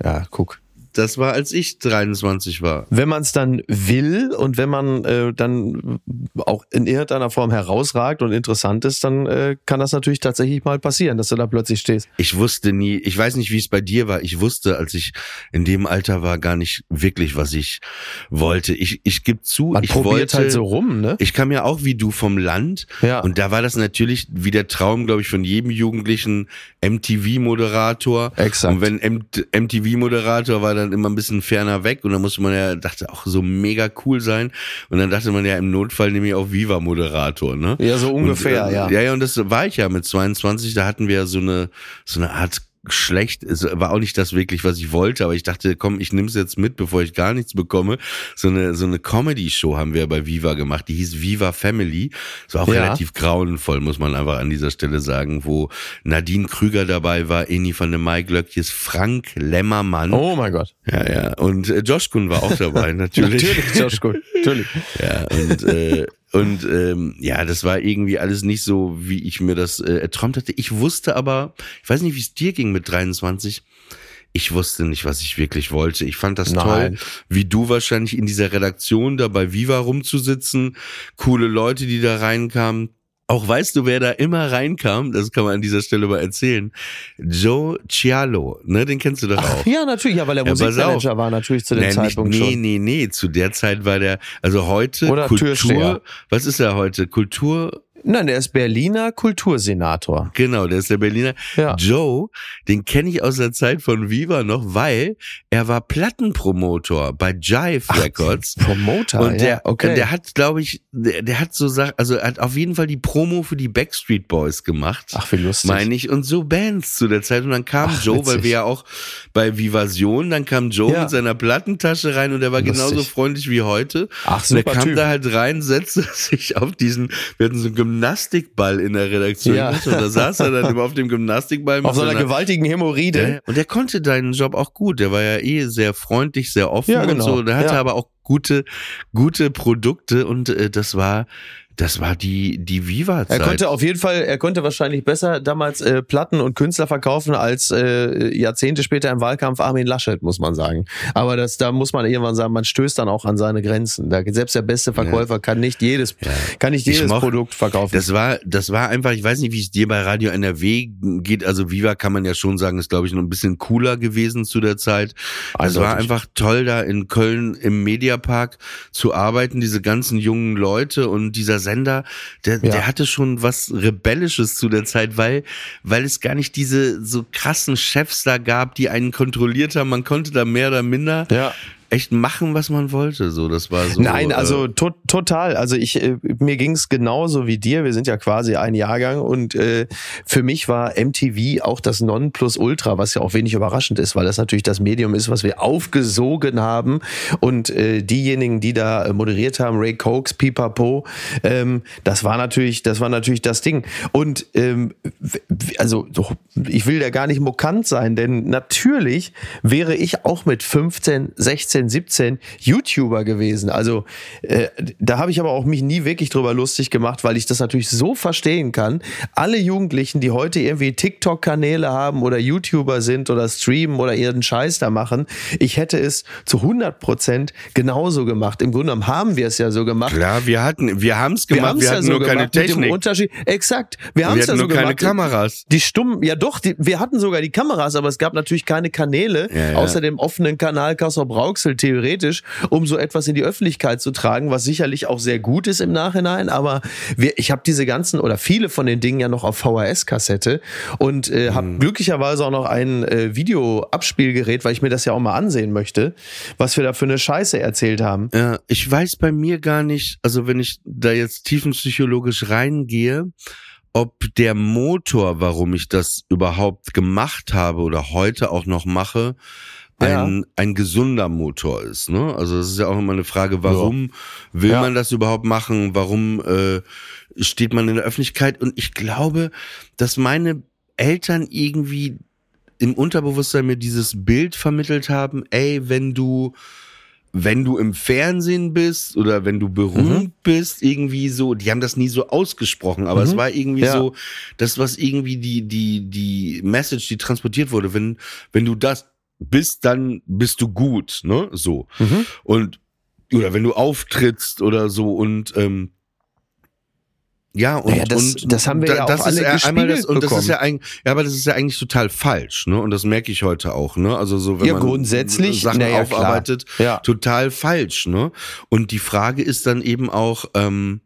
Ja, guck. Das war, als ich 23 war. Wenn man es dann will und wenn man äh, dann auch in irgendeiner Form herausragt und interessant ist, dann äh, kann das natürlich tatsächlich mal passieren, dass du da plötzlich stehst. Ich wusste nie, ich weiß nicht, wie es bei dir war. Ich wusste, als ich in dem Alter war, gar nicht wirklich, was ich wollte. Ich, ich gebe zu, Man ich probiert wollte, halt so rum, ne? Ich kam ja auch wie du vom Land Ja. und da war das natürlich wie der Traum, glaube ich, von jedem Jugendlichen MTV-Moderator. Exakt. Und wenn MTV-Moderator war dann immer ein bisschen ferner weg und dann musste man ja, dachte auch so mega cool sein und dann dachte man ja im Notfall nehme ich auch Viva-Moderator, ne? Ja, so ungefähr, und, äh, ja. Ja, ja, und das war ich ja mit 22, da hatten wir ja so eine, so eine Art schlecht, es war auch nicht das wirklich, was ich wollte, aber ich dachte, komm, ich nehme es jetzt mit, bevor ich gar nichts bekomme. So eine so eine Comedy-Show haben wir bei Viva gemacht, die hieß Viva Family. Das war auch Ja. relativ grauenvoll, muss man einfach an dieser Stelle sagen, wo Nadine Krüger dabei war, Eni von der Maiglöckjes, Frank Lämmermann. Oh mein Gott. Ja, ja. Und äh, Josh Kuhn war auch dabei, natürlich. Natürlich, Josh Cool. Natürlich. Ja, und, äh, und ähm, ja, das war irgendwie alles nicht so, wie ich mir das äh, erträumt hatte. Ich wusste aber, ich weiß nicht, wie es dir ging mit 23. Ich wusste nicht, was ich wirklich wollte. Ich fand das Nein. toll, wie du wahrscheinlich in dieser Redaktion da bei Viva rumzusitzen, coole Leute, die da reinkamen. Auch weißt du, wer da immer reinkam, das kann man an dieser Stelle mal erzählen. Joe Cialo, ne, den kennst du doch auch. Ja, natürlich, ja, weil er Ja, Musikmanager war natürlich zu dem Nee, Zeitpunkt nicht, nee, schon. nee, nee, zu der Zeit war der, also heute Oder Kultur, Türsteher. was ist er heute? Kultur, Nein, der ist Berliner Kultursenator. genau, der ist der Berliner. Ja. Joe, den kenne ich aus der Zeit von Viva noch, weil er war Plattenpromotor bei Jive Records. Promoter, Und der, ja, okay. der hat, glaube ich, der, der hat so Sachen, also er hat auf jeden Fall die Promo für die Backstreet Boys gemacht. Ach, wie lustig. meine ich, und so Bands zu der Zeit. Und dann kam Ach, Joe, weil witzig. wir ja auch bei Vivasion, dann kam Joe Ja. mit seiner Plattentasche rein und er war Lustig. genauso freundlich wie heute. Ach, und er super kam Typ. da halt rein, setzte sich auf diesen, wir hatten so einen Gymnastikball in der Redaktion. Ja. Und da saß er dann immer auf dem Gymnastikball. mit Auf so einer seiner- gewaltigen Hämorrhoide. ja, und er konnte deinen Job auch gut. Der war ja eh sehr freundlich, sehr offen Ja, genau. und so. Der hatte Ja. aber auch gute, gute Produkte und äh, das war, das war die, die Viva-Zeit. Er konnte auf jeden Fall, er konnte wahrscheinlich besser damals äh, Platten und Künstler verkaufen als äh, Jahrzehnte später im Wahlkampf Armin Laschet, muss man sagen. Aber das, da muss man irgendwann sagen, man stößt dann auch an seine Grenzen. Da, selbst der beste Verkäufer kann nicht jedes, kann nicht Ich jedes moch- Produkt verkaufen. Das war, das war einfach, ich weiß nicht, wie es dir bei Radio NRW geht. Also Viva kann man ja schon sagen, ist glaube ich noch ein bisschen cooler gewesen zu der Zeit. Es war einfach toll, da in Köln im Mediapark zu arbeiten, diese ganzen jungen Leute und dieser Sender, der, Ja. der hatte schon was Rebellisches zu der Zeit, weil, weil es gar nicht diese so krassen Chefs da gab, die einen kontrolliert haben. Man konnte da mehr oder minder ja. Echt machen, was man wollte. So, das war so. Nein, also äh, to total. Also ich, äh, mir ging's genauso wie dir. Wir sind ja quasi ein Jahrgang und äh, für mich war MTV auch das Nonplusultra, was ja auch wenig überraschend ist, weil das natürlich das Medium ist, was wir aufgesogen haben und äh, diejenigen, die da äh, moderiert haben, Ray Cokes, Pipapo, ähm, das war natürlich, das war natürlich das Ding. Und ähm, also so, ich will da gar nicht mokant sein, denn natürlich wäre ich auch mit 15, 16, 17 YouTuber gewesen. Also äh, da habe ich aber auch mich nie wirklich drüber lustig gemacht, weil ich das natürlich so verstehen kann. Alle Jugendlichen, die heute irgendwie TikTok-Kanäle haben oder YouTuber sind oder streamen oder ihren Scheiß da machen, ich hätte es zu 100 Prozent genauso gemacht. Im Grunde genommen haben wir es ja so gemacht. Klar, wir hatten, wir haben es gemacht, wir ja hatten so nur keine gemacht mit dem Technik. Unterschied. Exakt. Wir haben Wir es ja hatten so nur keine gemacht. Kameras. Die stummen, ja doch, die, wir hatten sogar die Kameras, aber es gab natürlich keine Kanäle, Ja, ja. außer dem offenen Kanal Kassel Brauxel theoretisch, um so etwas in die Öffentlichkeit zu tragen, was sicherlich auch sehr gut ist im Nachhinein, aber wir, ich habe diese ganzen oder viele von den Dingen ja noch auf VHS-Kassette und äh, Mhm. habe glücklicherweise auch noch ein äh, Videoabspielgerät, weil ich mir das ja auch mal ansehen möchte, was wir da für eine Scheiße erzählt haben. Ja, ich weiß bei mir gar nicht, also wenn ich da jetzt tiefenpsychologisch reingehe, ob der Motor, warum ich das überhaupt gemacht habe oder heute auch noch mache, Ja. ein, ein gesunder Motor ist. Ne? Also es ist ja auch immer eine Frage, warum will Ja. man das überhaupt machen? Warum äh, steht man in der Öffentlichkeit? Und ich glaube, dass meine Eltern irgendwie im Unterbewusstsein mir dieses Bild vermittelt haben, ey, wenn du wenn du im Fernsehen bist oder wenn du berühmt mhm. bist, irgendwie so, die haben das nie so ausgesprochen, aber mhm. es war irgendwie ja. so, das, was irgendwie die, die, die Message, die transportiert wurde, wenn, wenn du das bist, dann bist du gut, ne, so. Mhm. Und, oder wenn du auftrittst oder so und, ähm, ja, und, naja, das, und das haben wir ja auch alle ist einmal das, und das ist ja eigentlich, ja, aber das ist ja eigentlich total falsch, ne? Und das merke ich heute auch, ne? Also so wenn ja, man grundsätzlich Sachen naja, aufarbeitet, ja. total falsch, ne? Und die Frage ist dann eben auch, ähm,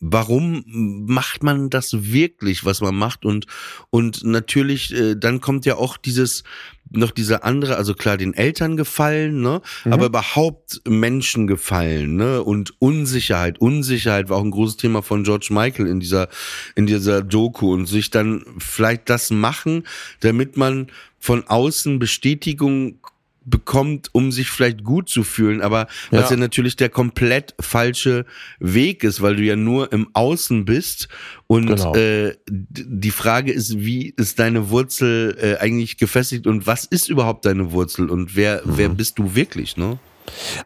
warum macht man das wirklich, was man macht? Und, und natürlich, äh, dann kommt ja auch dieses, noch diese andere, also klar, den Eltern gefallen, ne, mhm. aber überhaupt Menschen gefallen, ne, und Unsicherheit. Unsicherheit war auch ein großes Thema von George Michael in dieser, in dieser Doku und sich dann vielleicht das machen, damit man von außen Bestätigung bekommt, um sich vielleicht gut zu fühlen, aber ja. was ja natürlich der komplett falsche Weg ist, weil du ja nur im Außen bist und genau. äh, die Frage ist, wie ist deine Wurzel äh, eigentlich gefestigt und was ist überhaupt deine Wurzel und wer mhm. wer bist du wirklich, ne?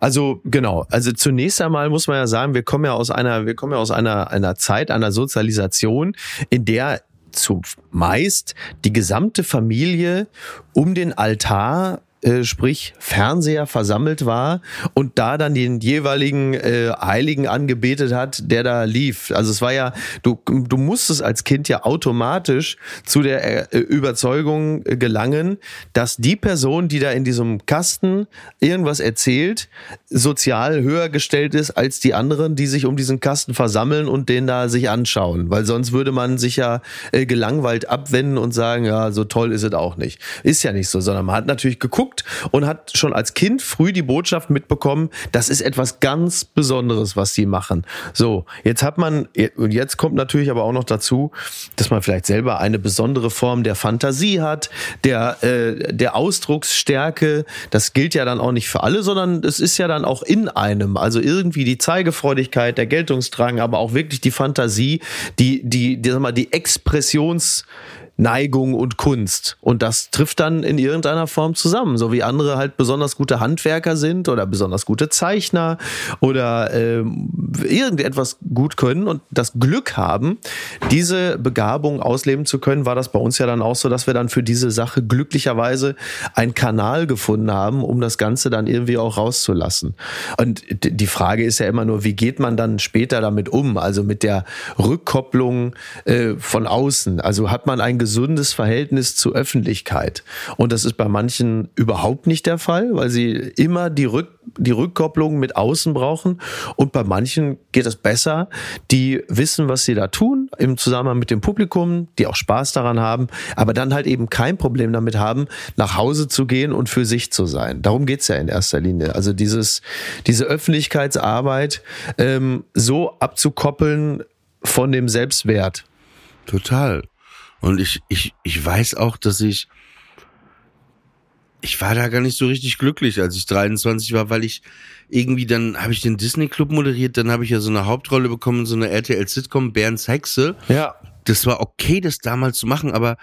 Also genau, also zunächst einmal muss man ja sagen, wir kommen ja aus einer, wir kommen ja aus einer einer Zeit einer Sozialisation, in der zumeist die gesamte Familie um den Altar äh, sprich Fernseher versammelt war und da dann den jeweiligen äh, Heiligen angebetet hat, der da lief. Also es war ja, du, du musstest als Kind ja automatisch zu der äh, Überzeugung gelangen, dass die Person, die da in diesem Kasten irgendwas erzählt, sozial höher gestellt ist als die anderen, die sich um diesen Kasten versammeln und den da sich anschauen. Weil sonst würde man sich ja äh, gelangweilt abwenden und sagen, ja, so toll ist es auch nicht. Ist ja nicht so, sondern man hat natürlich geguckt, geguckt und hat schon als Kind früh die Botschaft mitbekommen, das ist etwas ganz Besonderes, was sie machen. So, jetzt hat man, und jetzt kommt natürlich aber auch noch dazu, dass man vielleicht selber eine besondere Form der Fantasie hat, der, äh, der Ausdrucksstärke. Das gilt ja dann auch nicht für alle, sondern es ist ja dann auch in einem. Also irgendwie die Zeigefreudigkeit, der Geltungsdrang, aber auch wirklich die Fantasie, die, die, die, sag mal, die Expressions- Neigung und Kunst. Und das trifft dann in irgendeiner Form zusammen. So wie andere halt besonders gute Handwerker sind oder besonders gute Zeichner oder äh, irgendetwas gut können und das Glück haben, diese Begabung ausleben zu können, war das bei uns ja dann auch so, dass wir dann für diese Sache glücklicherweise einen Kanal gefunden haben, um das Ganze dann irgendwie auch rauszulassen. Und die Frage ist ja immer nur, wie geht man dann später damit um? Also mit der Rückkopplung äh, von außen. Also hat man ein gesundes Verhältnis zur Öffentlichkeit. Und das ist bei manchen überhaupt nicht der Fall, weil sie immer die, Rück, die Rückkopplung mit außen brauchen. Und bei manchen geht es besser, die wissen, was sie da tun, im Zusammenhang mit dem Publikum, die auch Spaß daran haben, aber dann halt eben kein Problem damit haben, nach Hause zu gehen und für sich zu sein. Darum geht's ja in erster Linie. Also dieses, diese Öffentlichkeitsarbeit ähm, so abzukoppeln von dem Selbstwert. Total. Und ich, ich, ich weiß auch, dass ich, ich war da gar nicht so richtig glücklich, als ich 23 war, weil ich irgendwie dann habe ich den Disney Club moderiert, dann habe ich ja so eine Hauptrolle bekommen, so eine RTL Sitcom Bernds Hexe. Ja. Das war okay, das damals zu machen, aber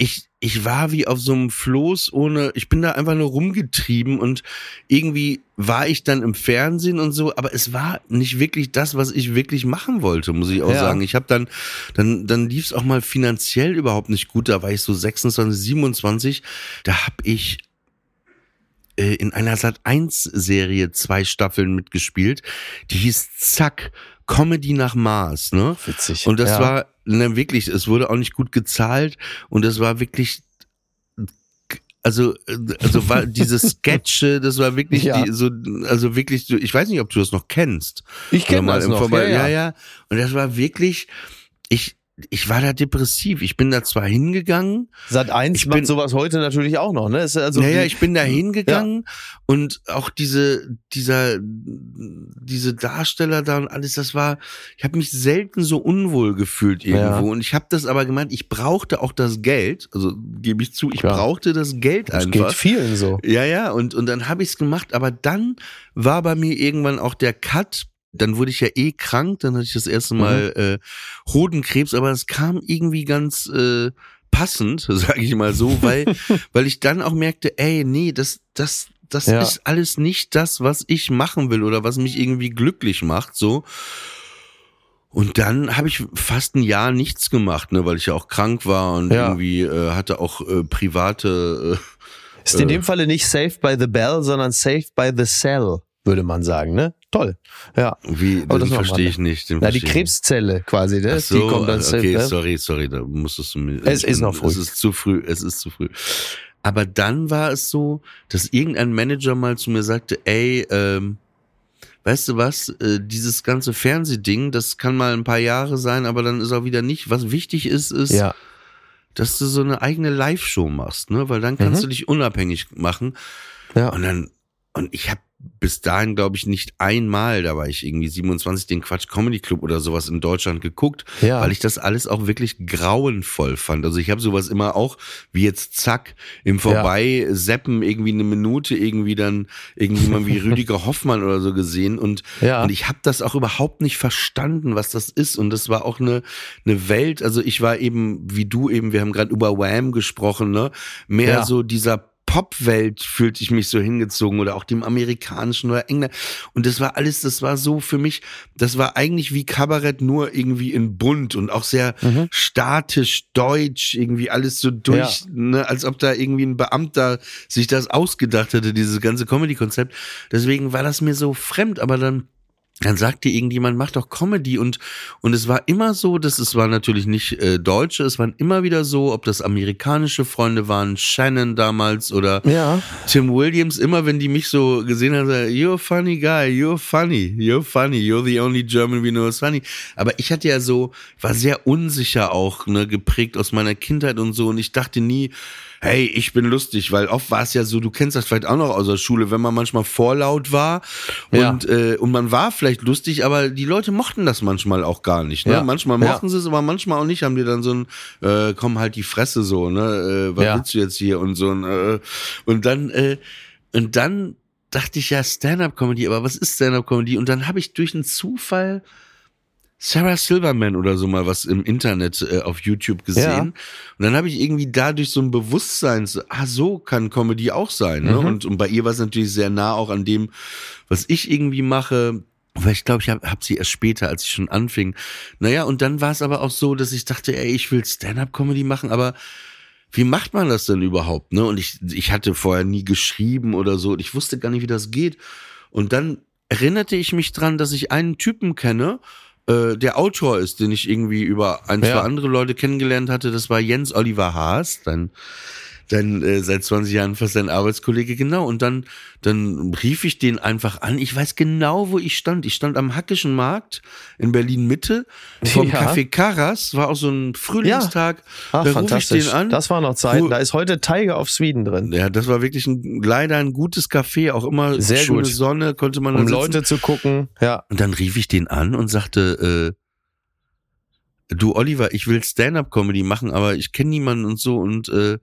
ich, ich war wie auf so einem Floß ohne, ich bin da einfach nur rumgetrieben und irgendwie war ich dann im Fernsehen und so, aber es war nicht wirklich das, was ich wirklich machen wollte, muss ich auch ja. sagen. Ich habe dann, dann, dann lief es auch mal finanziell überhaupt nicht gut. Da war ich so 26, 27. Da habe ich äh, in einer Sat 1 Serie zwei Staffeln mitgespielt. Die hieß Zack. Comedy nach Maß, ne? Witzig. Und das ja. war ne, wirklich, es wurde auch nicht gut gezahlt und das war wirklich also also war diese Sketche, das war wirklich ja. die, so also wirklich ich weiß nicht, ob du das noch kennst. Ich kenne das noch. Ja, ja, ja. Und das war wirklich ich ich war da depressiv. Ich bin da zwar hingegangen. Sat 1 ich macht bin, sowas heute natürlich auch noch, ne? Ist also naja, ich bin da hingegangen ja. und auch diese, dieser, diese Darsteller da und alles, das war, ich habe mich selten so unwohl gefühlt irgendwo. Ja. Und ich habe das aber gemeint, ich brauchte auch das Geld, also gebe ich zu, ich ja. brauchte das Geld einfach. Das geht vielen so. Ja, ja, und, und dann habe ich es gemacht, aber dann war bei mir irgendwann auch der Cut dann wurde ich ja eh krank, dann hatte ich das erste Mal mhm. äh, Hodenkrebs, aber es kam irgendwie ganz äh, passend, sage ich mal so, weil weil ich dann auch merkte, ey, nee, das das das Ja. ist alles nicht das, was ich machen will oder was mich irgendwie glücklich macht, so. Und dann habe ich fast ein Jahr nichts gemacht, ne, weil ich ja auch krank war und Ja. irgendwie äh, hatte auch äh, private. Äh, Ist in dem Falle nicht Saved by the Bell, sondern Saved by the Cell, würde man sagen, ne? Toll. Ja. wie, Aber das den verstehe ich nicht. Den Na, die. Krebszelle quasi, ne? So, die kommt dann okay, ne? sorry, sorry, da musstest du mir. Es ist bin- noch früh. Es ist zu früh, es ist zu früh. Aber dann war es so, dass irgendein Manager mal zu mir sagte, ey, ähm, weißt du was, äh, dieses ganze Fernsehding, das kann mal ein paar Jahre sein, aber dann ist auch wieder nicht. Was wichtig ist, ist, Ja. dass du so eine eigene Live-Show machst, ne? Weil dann kannst Mhm. du dich unabhängig machen. Ja. Und dann, und ich habe bis dahin, glaube ich, nicht einmal, da war ich irgendwie 27, den Quatsch Comedy Club oder sowas in Deutschland geguckt, Ja. weil ich das alles auch wirklich grauenvoll fand. Also ich habe sowas immer auch, wie jetzt zack, im Vorbeiseppen irgendwie eine Minute irgendwie dann irgendjemand wie Rüdiger Hoffmann oder so gesehen und, Ja. und ich habe das auch überhaupt nicht verstanden, was das ist und das war auch eine, eine Welt, also ich war eben, wie du eben, wir haben gerade über Wham gesprochen, ne, mehr Ja. so dieser Popwelt fühlte ich mich so hingezogen oder auch dem amerikanischen oder England. Und das war alles, das war so für mich, das war eigentlich wie Kabarett nur irgendwie in bunt und auch sehr Mhm. statisch, deutsch, irgendwie alles so durch, ne, als ob da irgendwie ein Beamter sich das ausgedacht hätte, dieses ganze Comedy-Konzept. Deswegen war das mir so fremd, aber dann dann sagte irgendjemand, mach doch Comedy und und es war immer so, dass es war natürlich nicht äh, Deutsche, es waren immer wieder so, ob das amerikanische Freunde waren, Shannon damals oder Ja. Tim Williams, immer wenn die mich so gesehen haben, sagen, you're a funny guy, you're funny, you're funny, you're the only German we know is funny. Aber ich hatte ja so, war sehr unsicher auch, ne, geprägt aus meiner Kindheit und so und ich dachte nie, hey, ich bin lustig, weil oft war es ja so, du kennst das vielleicht auch noch aus der Schule, wenn man manchmal vorlaut war Ja. und, äh, und man war vielleicht lustig, aber die Leute mochten das manchmal auch gar nicht. Ne? Ja. Manchmal Ja. mochten sie es, aber manchmal auch nicht, haben die dann so ein, äh, komm halt die Fresse so, ne, äh, was Ja. willst du jetzt hier und so ein, äh, und dann, äh, und dann dachte ich ja Stand-up-Comedy, aber was ist Stand-up-Comedy? Und dann habe ich durch einen Zufall Sarah Silverman oder so mal was im Internet äh, auf YouTube gesehen. Ja. Und dann habe ich irgendwie dadurch so ein Bewusstsein, so, ah, so kann Comedy auch sein. Ne? Mhm. Und, und bei ihr war es natürlich sehr nah auch an dem, was ich irgendwie mache. Weil ich glaube, ich habe hab sie erst später, als ich schon anfing. Naja, und dann war es aber auch so, dass ich dachte, ey, ich will Stand-up-Comedy machen, aber wie macht man das denn überhaupt? Ne? Und ich, ich hatte vorher nie geschrieben oder so. Und ich wusste gar nicht, wie das geht. Und dann erinnerte ich mich dran, dass ich einen Typen kenne, äh, der Autor ist, den ich irgendwie über ein, Ja. zwei andere Leute kennengelernt hatte. Das war Jens Oliver Haas, dein, dein äh, seit 20 Jahren fast dein Arbeitskollege, genau. Und dann, dann rief ich den einfach an. Ich weiß genau, wo ich stand. Ich stand am Hackischen Markt in Berlin Mitte vom Ja. Café Karas. War auch so ein Frühlingstag. Ach, da rufe ich den an. Das war noch Zeit. Da ist heute Tiger of Sweden drin. Ja, das war wirklich ein, leider ein gutes Café, auch immer Sehr schöne gut. Sonne, konnte man Um sitzen. Leute zu gucken. Ja. Und dann rief ich den an und sagte, äh, du Oliver, ich will Stand-up-Comedy machen, aber ich kenne niemanden und so und äh,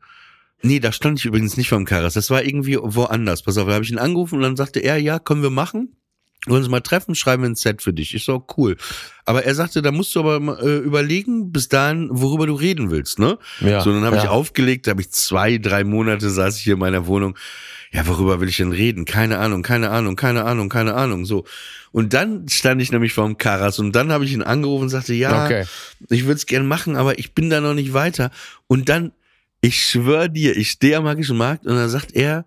nee, da stand ich übrigens nicht vom Karas, das war irgendwie woanders. Pass auf, da habe ich ihn angerufen und dann sagte er, ja, können wir machen. Wollen uns mal treffen, schreiben wir ein Set für dich. Ich so, cool. Aber er sagte, da musst du aber äh, überlegen, bis dahin, worüber du reden willst, ne? Ja. So, dann habe ja. ich aufgelegt, da habe ich zwei, drei Monate saß ich hier in meiner Wohnung. Ja, worüber will ich denn reden? Keine Ahnung, keine Ahnung, keine Ahnung, keine Ahnung. So. Und dann stand ich nämlich vorm Karas und dann habe ich ihn angerufen und sagte, ja, Okay. ich würde es gern machen, aber ich bin da noch nicht weiter. Und dann, ich schwör dir, ich stehe am Magischen Markt und dann sagt er,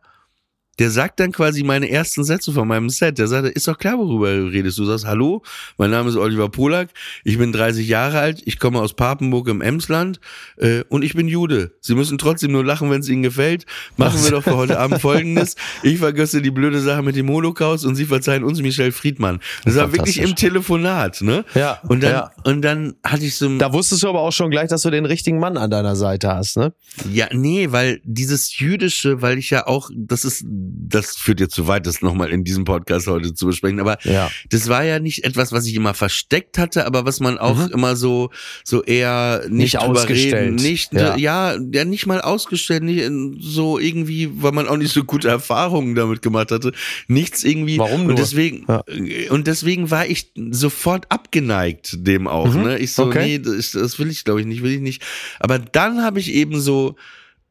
der sagt dann quasi meine ersten Sätze von meinem Set. Der sagt, ist doch klar, worüber du redest. Du sagst, hallo, mein Name ist Oliver Polak, ich bin 30 Jahre alt, ich komme aus Papenburg im Emsland äh, und ich bin Jude. Sie müssen trotzdem nur lachen, wenn es Ihnen gefällt. Machen wir doch für heute Abend Folgendes. Ich vergesse die blöde Sache mit dem Holocaust und Sie verzeihen uns Michel Friedmann. Das war wirklich im. Telefonat, ne? Ja, Und dann, ja. und dann hatte ich so ein Da wusstest du aber auch schon gleich, dass du den richtigen Mann an deiner Seite hast, ne? Ja, nee, weil dieses Jüdische, weil ich ja auch, das ist, das führt jetzt zu weit, das nochmal in diesem Podcast heute zu besprechen, aber Ja. das war ja nicht etwas, was ich immer versteckt hatte, aber was man auch immer so, so eher nicht, Mhm. Nicht ausgestellt. nicht, Ja. ja. ja, nicht mal ausgestellt, nicht so irgendwie, weil man auch nicht so gute Erfahrungen damit gemacht hatte, nichts irgendwie. Warum nur? Und deswegen, Ja. und deswegen war ich sofort abgeneigt dem auch, ne? Ich so, Mhm. Okay. nee, das, das will ich glaube ich nicht, will ich nicht. Aber dann habe ich eben so,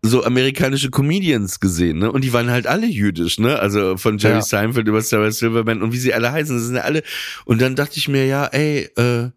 so amerikanische Comedians gesehen, ne? Und die waren halt alle jüdisch, ne? Also von Jerry Ja. Seinfeld über Sarah Silverman und wie sie alle heißen, das sind ja alle. Und dann dachte ich mir, ja, ey, äh,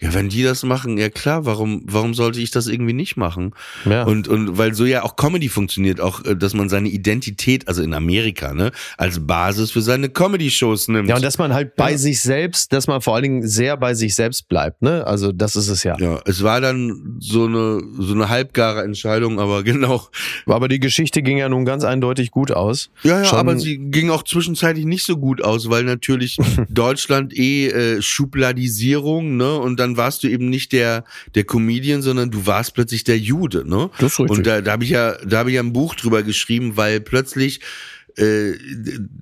ja, wenn die das machen, ja klar, warum, warum sollte ich das irgendwie nicht machen? Ja. Und, und weil so ja auch Comedy funktioniert, auch, äh, dass man seine Identität, also in Amerika, ne, als Basis für seine Comedy-Shows nimmt. Ja, und dass man halt bei Ja. sich selbst, dass man vor allen Dingen sehr bei sich selbst bleibt, ne? Also das ist es ja. ja, es war dann so eine, so eine halbgare Entscheidung, aber genau. Aber die Geschichte ging ja nun ganz eindeutig gut aus. Ja, ja, Schon- aber sie ging auch zwischenzeitlich nicht so gut aus, weil natürlich Deutschland eh äh, Schubladisierung, ne? Und dann warst du eben nicht der der Comedian, sondern du warst plötzlich der Jude, ne? Das ist richtig. Und da, da habe ich ja, da habe ich ja ein Buch drüber geschrieben, weil plötzlich äh,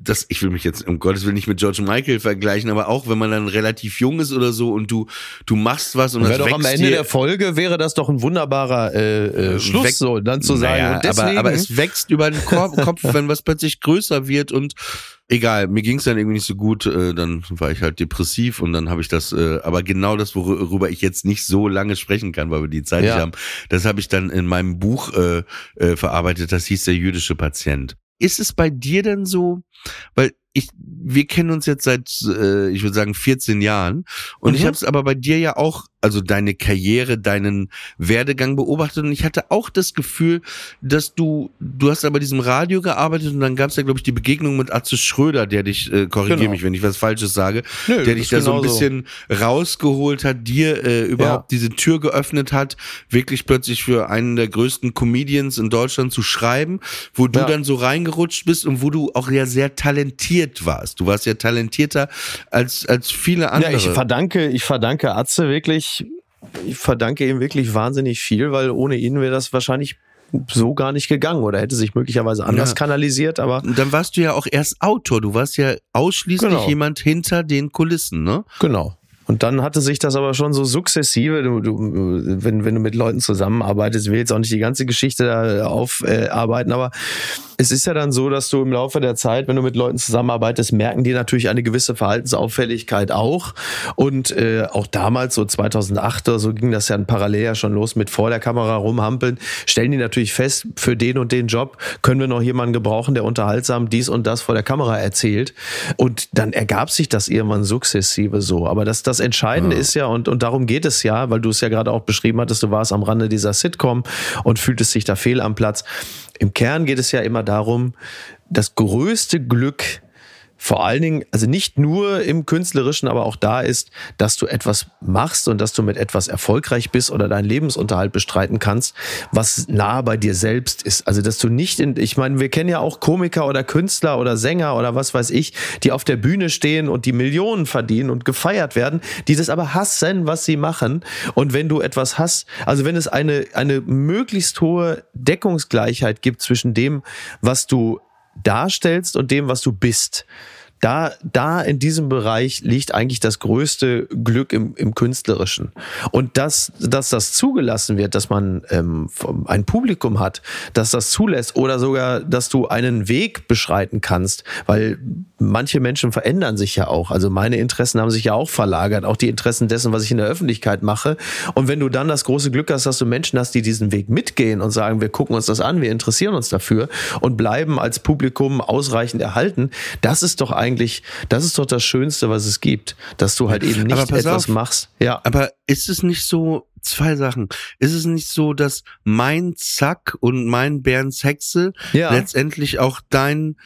das, ich will mich jetzt um Gottes Willen nicht mit George Michael vergleichen, aber auch wenn man dann relativ jung ist oder so und du du machst was und Wäre das doch am wächst Ende dir, der Folge wäre das doch ein wunderbarer äh, äh, Schluss, Weg- so dann zu sagen. Naja, deswegen, aber, aber es wächst über den Korb, Kopf, wenn was plötzlich größer wird und egal, mir ging es dann irgendwie nicht so gut, äh, dann war ich halt depressiv und dann habe ich das, äh, aber genau das, worüber ich jetzt nicht so lange sprechen kann, weil wir die Zeit Ja. nicht haben, das habe ich dann in meinem Buch äh, äh, verarbeitet, das hieß der jüdische Patient. Ist es bei dir denn so, weil ich, wir kennen uns jetzt seit, äh, ich würde sagen, 14 Jahren und ich Mhm. habe es aber bei dir ja auch, also deine Karriere, deinen Werdegang beobachtet und ich hatte auch das Gefühl, dass du, du hast aber bei diesem Radio gearbeitet und dann gab es ja, glaube ich, die Begegnung mit Atze Schröder, der dich, äh, korrigiere Genau. mich, wenn ich was Falsches sage, Nö, der dich da so ein bisschen rausgeholt hat, dir äh, überhaupt diese Tür geöffnet hat, wirklich plötzlich für einen der größten Comedians in Deutschland zu schreiben, wo du Ja. dann so reingerutscht bist und wo du auch ja sehr talentiert warst. Du warst ja talentierter als, als viele andere. Ja, ich verdanke, ich verdanke Atze wirklich, ich verdanke ihm wirklich wahnsinnig viel, weil ohne ihn wäre das wahrscheinlich so gar nicht gegangen oder hätte sich möglicherweise anders Ja. kanalisiert, aber dann warst du ja auch erst Autor. Du warst ja ausschließlich Genau. jemand hinter den Kulissen, ne? Genau. Und dann hatte sich das aber schon so sukzessive, du, du, wenn, wenn du mit Leuten zusammenarbeitest, will jetzt auch nicht die ganze Geschichte da aufarbeiten, aber es ist ja dann so, dass du im Laufe der Zeit, wenn du mit Leuten zusammenarbeitest, merken die natürlich eine gewisse Verhaltensauffälligkeit auch. Und äh, auch damals, so 2008 oder so, ging das ja parallel ja schon los mit vor der Kamera rumhampeln, stellen die natürlich fest, für den und den Job können wir noch jemanden gebrauchen, der unterhaltsam dies und das vor der Kamera erzählt. Und dann ergab sich das irgendwann sukzessive so. Aber das, das Entscheidende ist ja, und, und darum geht es ja, weil du es ja gerade auch beschrieben hattest, du warst am Rande dieser Sitcom und fühltest dich da fehl am Platz. Im Kern geht es ja immer darum, das größte Glück vor allen Dingen, also nicht nur im Künstlerischen, aber auch da ist, dass du etwas machst und dass du mit etwas erfolgreich bist oder deinen Lebensunterhalt bestreiten kannst, was nah bei dir selbst ist. Also, dass du nicht in, ich meine, wir kennen ja auch Komiker oder Künstler oder Sänger oder was weiß ich, die auf der Bühne stehen und die Millionen verdienen und gefeiert werden, die das aber hassen, was sie machen. Und wenn du etwas hast, also wenn es eine, eine möglichst hohe Deckungsgleichheit gibt zwischen dem, was du darstellst und dem, was du bist. Da, da in diesem Bereich liegt eigentlich das größte Glück im, im Künstlerischen. Und dass, dass das zugelassen wird, dass man ähm, ein Publikum hat, dass das zulässt oder sogar, dass du einen Weg beschreiten kannst, weil manche Menschen verändern sich ja auch. Also meine Interessen haben sich ja auch verlagert, auch die Interessen dessen, was ich in der Öffentlichkeit mache. Und wenn du dann das große Glück hast, dass du Menschen hast, die diesen Weg mitgehen und sagen, wir gucken uns das an, wir interessieren uns dafür und bleiben als Publikum ausreichend erhalten, das ist doch eigentlich, das ist doch das Schönste, was es gibt, dass du halt eben nicht etwas auf. machst. Ja. Aber ist es nicht so, zwei Sachen, ist es nicht so, dass mein Zack und mein Bernds Hexe Ja. letztendlich auch dein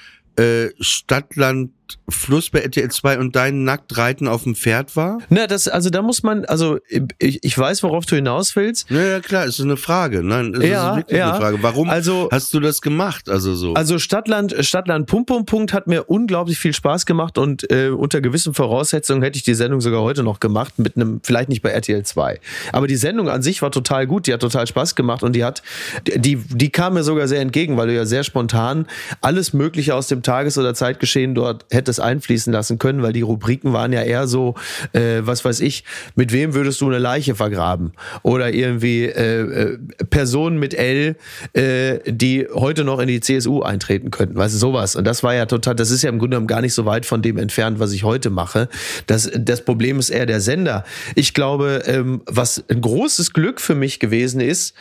Stadtland Fluss bei RTL 2 und dein Nacktreiten auf dem Pferd war? Na, das, also da muss man, also ich, ich weiß, worauf du hinaus willst. Ja, ja klar, ist eine Frage. Nein, es Ja, ist wirklich ja. eine Frage. Warum Also- hast du das gemacht? Also so. Also Stadtland, Stadtland Pum Pum Punkt hat mir unglaublich viel Spaß gemacht und äh, unter gewissen Voraussetzungen hätte ich die Sendung sogar heute noch gemacht mit einem, vielleicht nicht bei RTL 2. Aber die Sendung an sich war total gut, die hat total Spaß gemacht und die hat, die, die kam mir sogar sehr entgegen, weil du ja sehr spontan alles Mögliche aus dem Tages- oder Zeitgeschehen dort hättest hätte einfließen lassen können, weil die Rubriken waren ja eher so, äh, was weiß ich, mit wem würdest du eine Leiche vergraben? Oder irgendwie äh, äh, Personen mit L, äh, die heute noch in die CSU eintreten könnten. Weißt du, sowas. Und das war ja total, das ist ja im Grunde genommen gar nicht so weit von dem entfernt, was ich heute mache. Das, das Problem ist eher der Sender. Ich glaube, ähm, was ein großes Glück für mich gewesen ist,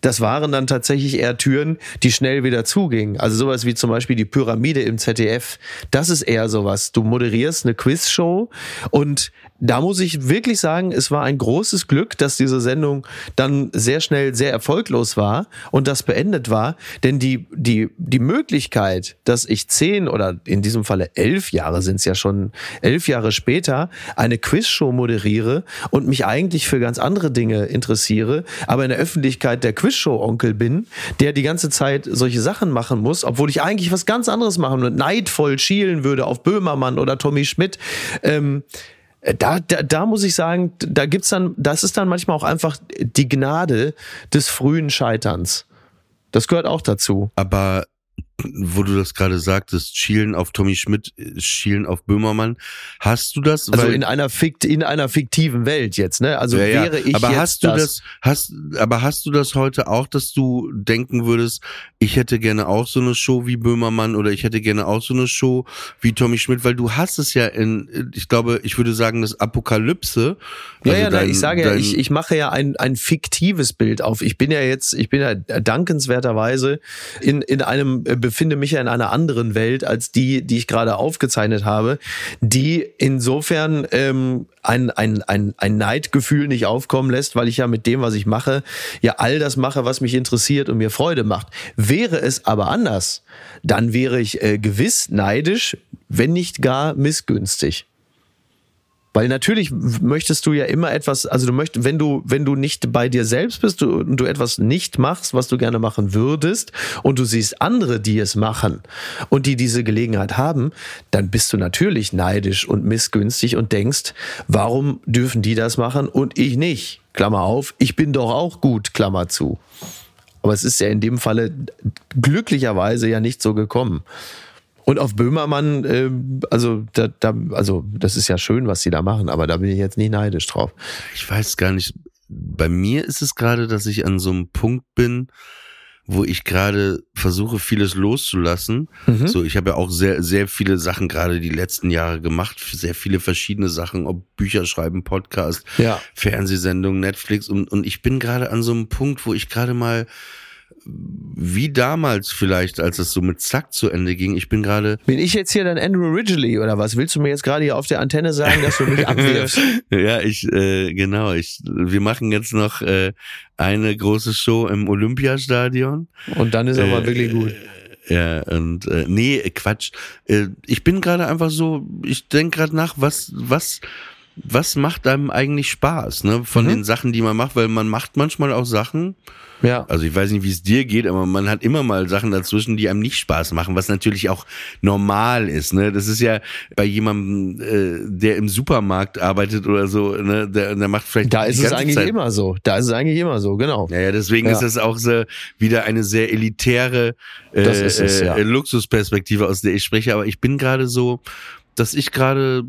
das waren dann tatsächlich eher Türen, die schnell wieder zugingen. Also sowas wie zum Beispiel die Pyramide im ZDF. Das ist eher sowas. Du moderierst eine Quizshow und da muss ich wirklich sagen, es war ein großes Glück, dass diese Sendung dann sehr schnell sehr erfolglos war und das beendet war. Denn die, die, die Möglichkeit, dass ich zehn oder in diesem Falle elf Jahre sind es ja schon, elf Jahre später eine Quizshow moderiere und mich eigentlich für ganz andere Dinge interessiere, aber in der Öffentlichkeit der Quizshow-Onkel bin, der die ganze Zeit solche Sachen machen muss, obwohl ich eigentlich was ganz anderes machen und neidvoll schielen würde auf Böhmermann oder Tommy Schmidt. Ähm, da, da, da muss ich sagen, da gibt's dann, das ist dann manchmal auch einfach die Gnade des frühen Scheiterns. Das gehört auch dazu. Aber wo du das gerade sagtest, schielen auf Tommy Schmidt, schielen auf Böhmermann. Hast du das? Also in einer fikt, in einer fiktiven Welt jetzt, ne? Also ja, wäre ich aber jetzt hast du das, das, hast, aber hast du das heute auch, dass du denken würdest, ich hätte gerne auch so eine Show wie Böhmermann oder ich hätte gerne auch so eine Show wie Tommy Schmidt, weil du hast es ja in, ich glaube, ich würde sagen, das Apokalypse. Ja, also ja, dein, ich sage ja, ich, ich mache ja ein, ein fiktives Bild auf. Ich bin ja jetzt, ich bin ja dankenswerterweise in, in einem befinde mich ja in einer anderen Welt als die, die ich gerade aufgezeichnet habe, die insofern ähm, ein, ein, ein, ein Neidgefühl nicht aufkommen lässt, weil ich ja mit dem, was ich mache, ja all das mache, was mich interessiert und mir Freude macht. Wäre es aber anders, dann wäre ich äh, gewiss neidisch, wenn nicht gar missgünstig. Weil natürlich möchtest du ja immer etwas, also du möchtest, wenn du, wenn du nicht bei dir selbst bist du, und du etwas nicht machst, was du gerne machen würdest, und du siehst andere, die es machen und die diese Gelegenheit haben, dann bist du natürlich neidisch und missgünstig und denkst, warum dürfen die das machen und ich nicht? Klammer auf, ich bin doch auch gut, Klammer zu. Aber es ist ja in dem Falle glücklicherweise ja nicht so gekommen. Und auf Böhmermann, äh, also, da, da, also das ist ja schön, was sie da machen, aber da bin ich jetzt nicht neidisch drauf. Ich weiß gar nicht. Bei mir ist es gerade, dass ich an so einem Punkt bin, wo ich gerade versuche, vieles loszulassen. Mhm. So, ich habe ja auch sehr, sehr viele Sachen gerade die letzten Jahre gemacht, sehr viele verschiedene Sachen, ob Bücher schreiben, Podcast, ja. Fernsehsendungen, Netflix und, und ich bin gerade an so einem Punkt, wo ich gerade mal wie damals vielleicht, als es so mit Zack zu Ende ging. Ich bin gerade. Bin ich jetzt hier dann Andrew Ridgely oder was? Willst du mir jetzt gerade hier auf der Antenne sagen, dass du mich abwirfst? ja, ich, äh, genau. Ich, wir machen jetzt noch äh, eine große Show im Olympiastadion. Und dann ist aber äh, wirklich gut. Ja, und äh, nee, Quatsch. Äh, ich bin gerade einfach so, ich denke gerade nach, was, was, was macht einem eigentlich Spaß, ne? Von mhm. den Sachen, die man macht, weil man macht manchmal auch Sachen, ja. Also ich weiß nicht, wie es dir geht, aber man hat immer mal Sachen dazwischen, die einem nicht Spaß machen, was natürlich auch normal ist. Ne? Das ist ja bei jemandem, äh, der im Supermarkt arbeitet oder so, ne? der, der macht vielleicht. Da ist es eigentlich Zeit. immer so. Da ist es eigentlich immer so, genau. Ja, ja deswegen ja. ist das auch so wieder eine sehr elitäre äh, es, ja. äh, Luxusperspektive, aus der ich spreche. Aber ich bin gerade so, dass ich gerade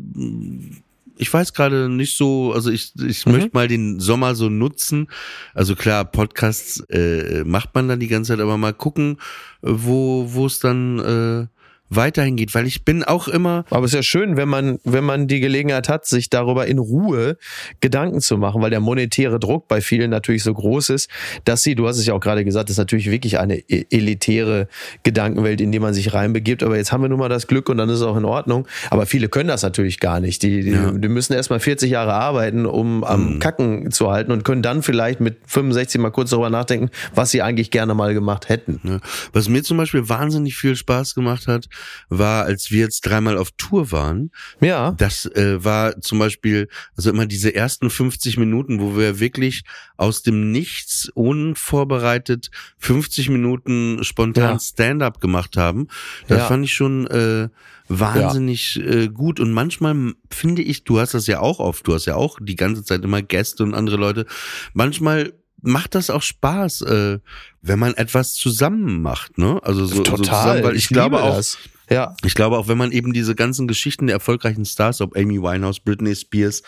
ich weiß gerade nicht so, also ich, ich mhm. möchte mal den Sommer so nutzen. Also klar, Podcasts äh, macht man dann die ganze Zeit, aber mal gucken, wo wo es dann äh, weiterhin geht, weil ich bin auch immer. Aber es ist ja schön, wenn man, wenn man die Gelegenheit hat, sich darüber in Ruhe Gedanken zu machen, weil der monetäre Druck bei vielen natürlich so groß ist, dass sie, du hast es ja auch gerade gesagt, das ist natürlich wirklich eine e-, elitäre Gedankenwelt, in die man sich reinbegibt. Aber jetzt haben wir nun mal das Glück und dann ist es auch in Ordnung. Aber viele können das natürlich gar nicht. Die, die, ja. die müssen erst mal 40 Jahre arbeiten, um am mhm. Kacken zu halten und können dann vielleicht mit 65 mal kurz darüber nachdenken, was sie eigentlich gerne mal gemacht hätten. Ja. Was mir zum Beispiel wahnsinnig viel Spaß gemacht hat, war, als wir jetzt dreimal auf Tour waren. Ja. Das äh, war zum Beispiel, also immer diese ersten 50 Minuten, wo wir wirklich aus dem Nichts unvorbereitet 50 Minuten spontan ja. Stand-up gemacht haben. Das ja. fand ich schon äh, wahnsinnig ja. äh, gut. Und manchmal finde ich, du hast das ja auch oft, du hast ja auch die ganze Zeit immer Gäste und andere Leute. Manchmal macht das auch Spaß, äh, wenn man etwas zusammen macht, ne? Also so, Total. so zusammen, weil ich, ich glaube auch, das Ja. Ich glaube, auch wenn man eben diese ganzen Geschichten der erfolgreichen Stars, ob Amy Winehouse, Britney Spears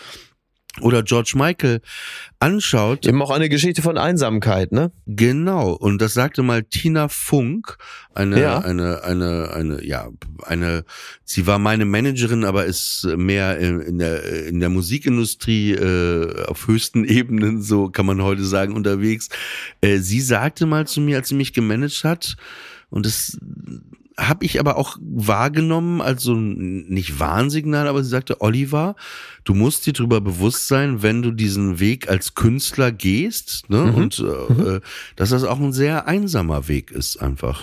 oder George Michael anschaut. Eben auch eine Geschichte von Einsamkeit, ne? Genau. Und das sagte mal Tina Funk, eine, Ja. eine, eine, eine, ja, eine, sie war meine Managerin, aber ist mehr in, in der, in der Musikindustrie äh, auf höchsten Ebenen, so kann man heute sagen, unterwegs. Äh, sie sagte mal zu mir, als sie mich gemanagt hat, und das habe ich aber auch wahrgenommen als so ein, nicht Warnsignal, aber sie sagte, Oliver, du musst dir darüber bewusst sein, wenn du diesen Weg als Künstler gehst, ne, und äh, äh, dass das auch ein sehr einsamer Weg ist einfach.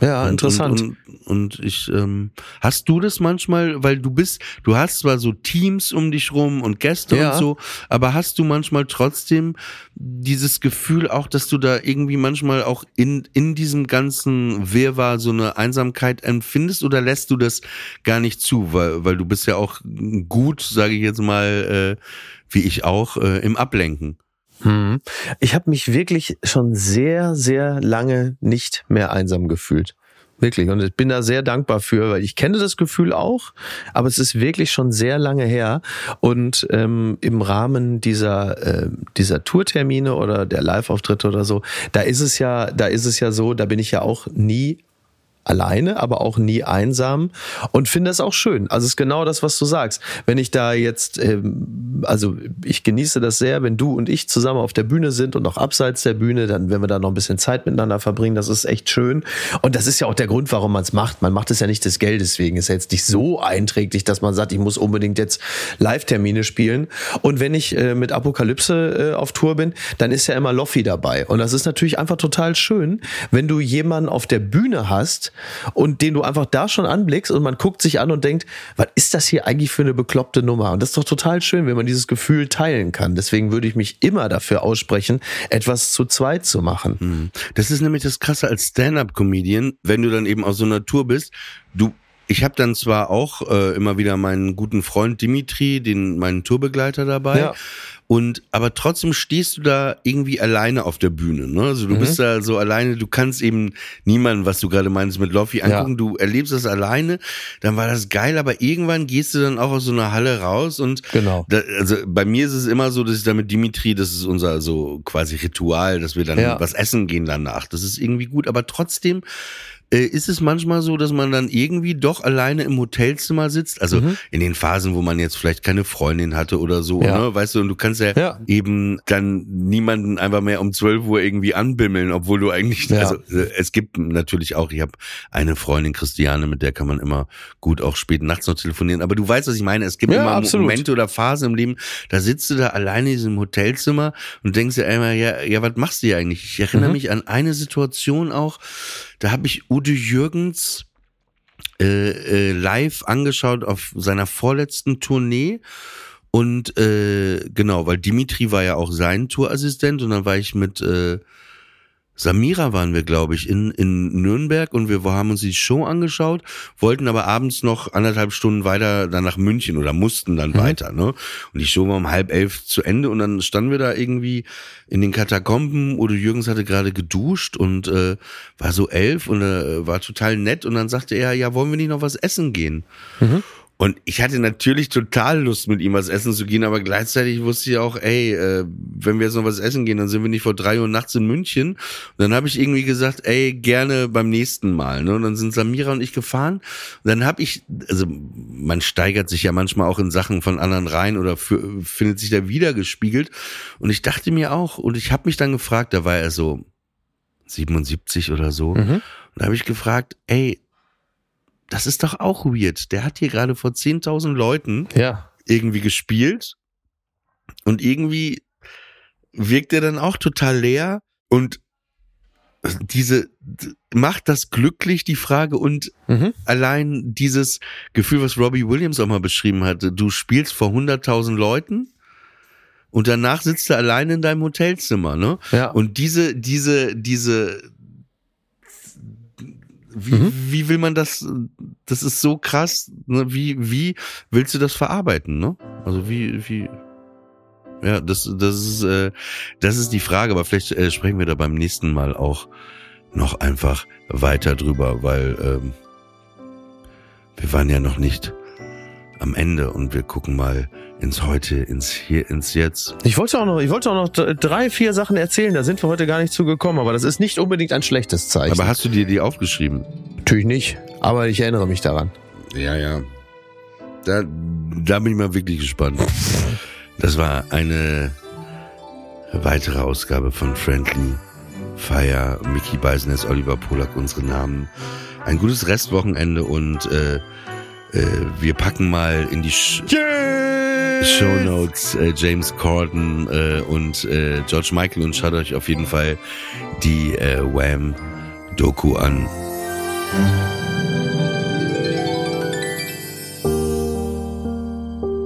Ja, Und- interessant. Und, und, und ich, ähm, hast du das manchmal, weil du bist, du hast zwar so Teams um dich rum und Gäste Ja. und so, aber hast du manchmal trotzdem dieses Gefühl auch, dass du da irgendwie manchmal auch in, in diesem ganzen Wirrwarr so eine Einsamkeit empfindest oder lässt du das gar nicht zu, weil, weil du bist ja auch gut, sage ich jetzt mal, äh, wie ich auch, äh, im Ablenken. Hm. Ich habe mich wirklich schon sehr, sehr lange nicht mehr einsam gefühlt. Wirklich. Und ich bin da sehr dankbar für, weil ich kenne das Gefühl auch, aber es ist wirklich schon sehr lange her. Und ähm, im Rahmen dieser, äh, dieser Tourtermine oder der Live-Auftritte oder so, da ist es ja, da ist es ja so, da bin ich ja auch nie alleine, aber auch nie einsam und finde es auch schön. Also es ist genau das, was du sagst. Wenn ich da jetzt, ähm, also ich genieße das sehr, wenn du und ich zusammen auf der Bühne sind und auch abseits der Bühne, dann wenn wir da noch ein bisschen Zeit miteinander verbringen, das ist echt schön. Und das ist ja auch der Grund, warum man es macht. Man macht es ja nicht des Geldes wegen. Ist ja jetzt nicht so einträglich, dass man sagt, ich muss unbedingt jetzt Live-Termine spielen. Und wenn ich äh, mit Apokalypse äh, auf Tour bin, dann ist ja immer Loffi dabei. Und das ist natürlich einfach total schön, wenn du jemanden auf der Bühne hast und den du einfach da schon anblickst und man guckt sich an und denkt, was ist das hier eigentlich für eine bekloppte Nummer? Und das ist doch total schön, wenn man dieses Gefühl teilen kann. Deswegen würde ich mich immer dafür aussprechen, etwas zu zweit zu machen. Das ist nämlich das Krasse als Stand-up-Comedian, wenn du dann eben auf so einer Tour bist. Du, ich habe dann zwar auch äh, immer wieder meinen guten Freund Dimitri, den meinen Tourbegleiter dabei. Ja. Und aber trotzdem stehst du da irgendwie alleine auf der Bühne. Ne? Also Mhm. du bist da so alleine, du kannst eben niemanden, was du gerade meinst, mit Loffi angucken, du erlebst das alleine, dann war das geil, aber irgendwann gehst du dann auch aus so einer Halle raus und Genau. da, also bei mir ist es immer so, dass ich da mit Dimitri, das ist unser so quasi Ritual, dass wir dann Ja. was essen gehen danach. Das ist irgendwie gut, aber trotzdem äh, ist es manchmal so, dass man dann irgendwie doch alleine im Hotelzimmer sitzt. Also in den Phasen, wo man jetzt vielleicht keine Freundin hatte oder so, Mhm. Ja. ne? weißt du, und du kannst ja, Ja. eben dann niemanden einfach mehr um 12 Uhr irgendwie anbimmeln, obwohl du eigentlich, Ja. also äh, es gibt natürlich auch, ich habe eine Freundin, Christiane, mit der kann man immer gut auch spät nachts noch telefonieren, aber du weißt, was ich meine, es gibt immer absolut. Momente oder Phasen im Leben, da sitzt du da alleine in diesem Hotelzimmer und denkst dir einmal, ja, ja, was machst du hier eigentlich? Ich erinnere Mhm. mich an eine Situation auch, da habe ich Udo Jürgens äh, äh, live angeschaut auf seiner vorletzten Tournee. Und äh, genau, weil Dimitri war ja auch sein Tourassistent und dann war ich mit äh, Samira waren wir, glaube ich, in, in Nürnberg und wir haben uns die Show angeschaut, wollten aber abends noch anderthalb Stunden weiter dann nach München oder mussten dann weiter, ne? Und die Show war um halb elf zu Ende und dann standen wir da irgendwie in den Katakomben. Udo Jürgens hatte gerade geduscht und äh, war so elf und äh, war total nett und dann sagte er, ja, wollen wir nicht noch was essen gehen? Und ich hatte natürlich total Lust, mit ihm was essen zu gehen, aber gleichzeitig wusste ich auch, ey, äh, wenn wir jetzt noch was essen gehen, dann sind wir nicht vor drei Uhr nachts in München. Und dann habe ich irgendwie gesagt, ey, gerne beim nächsten Mal. Ne? Und dann sind Samira und ich gefahren. Und dann habe ich, also man steigert sich ja manchmal auch in Sachen von anderen rein oder für, findet sich da wieder gespiegelt. Und ich dachte mir auch, und ich habe mich dann gefragt, da war er so 77 oder so. Mhm. Und da habe ich gefragt, ey, das ist doch auch weird. Der hat hier gerade vor 10.000 Leuten Ja. irgendwie gespielt und irgendwie wirkt er dann auch total leer und diese macht das glücklich die Frage und Mhm. allein dieses Gefühl, was Robbie Williams auch mal beschrieben hatte, du spielst vor 100.000 Leuten und danach sitzt du allein in deinem Hotelzimmer, ne? Ja. Und diese, diese, diese, wie, Mhm. wie will man das, das ist so krass, ne? wie, wie willst du das verarbeiten, ne? Also wie, wie, ja, das, das ist, äh, das ist die Frage, aber vielleicht äh, sprechen wir da beim nächsten Mal auch noch einfach weiter drüber, weil, ähm, wir waren ja noch nicht am Ende und wir gucken mal ins Heute, ins Hier, ins Jetzt. Ich wollte auch noch, ich wollte auch noch drei, vier Sachen erzählen, da sind wir heute gar nicht zugekommen, aber das ist nicht unbedingt ein schlechtes Zeichen. Aber hast du dir die aufgeschrieben? Natürlich nicht, aber ich erinnere mich daran. Ja, ja. Da, da bin ich mal wirklich gespannt. Das war eine weitere Ausgabe von Friendly Fire. Mickey Beiseness, Oliver Polak, unsere Namen. Ein gutes Restwochenende und äh, äh, wir packen mal in die Sh Show Notes äh, James Corden äh, und äh, George Michael und schaut euch auf jeden Fall die äh, Wham Doku an.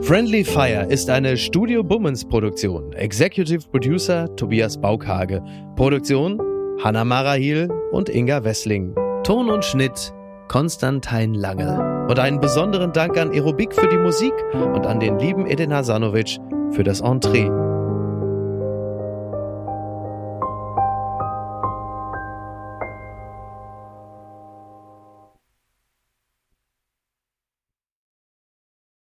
Friendly Fire ist eine Studio Bummens Produktion. Executive Producer Tobias Baukhage. Produktion Hanna Marahil und Inga Wessling. Ton und Schnitt Konstantin Lange. Und einen besonderen Dank an Aerobik für die Musik und an den lieben Edin Hasanovic für das Entree.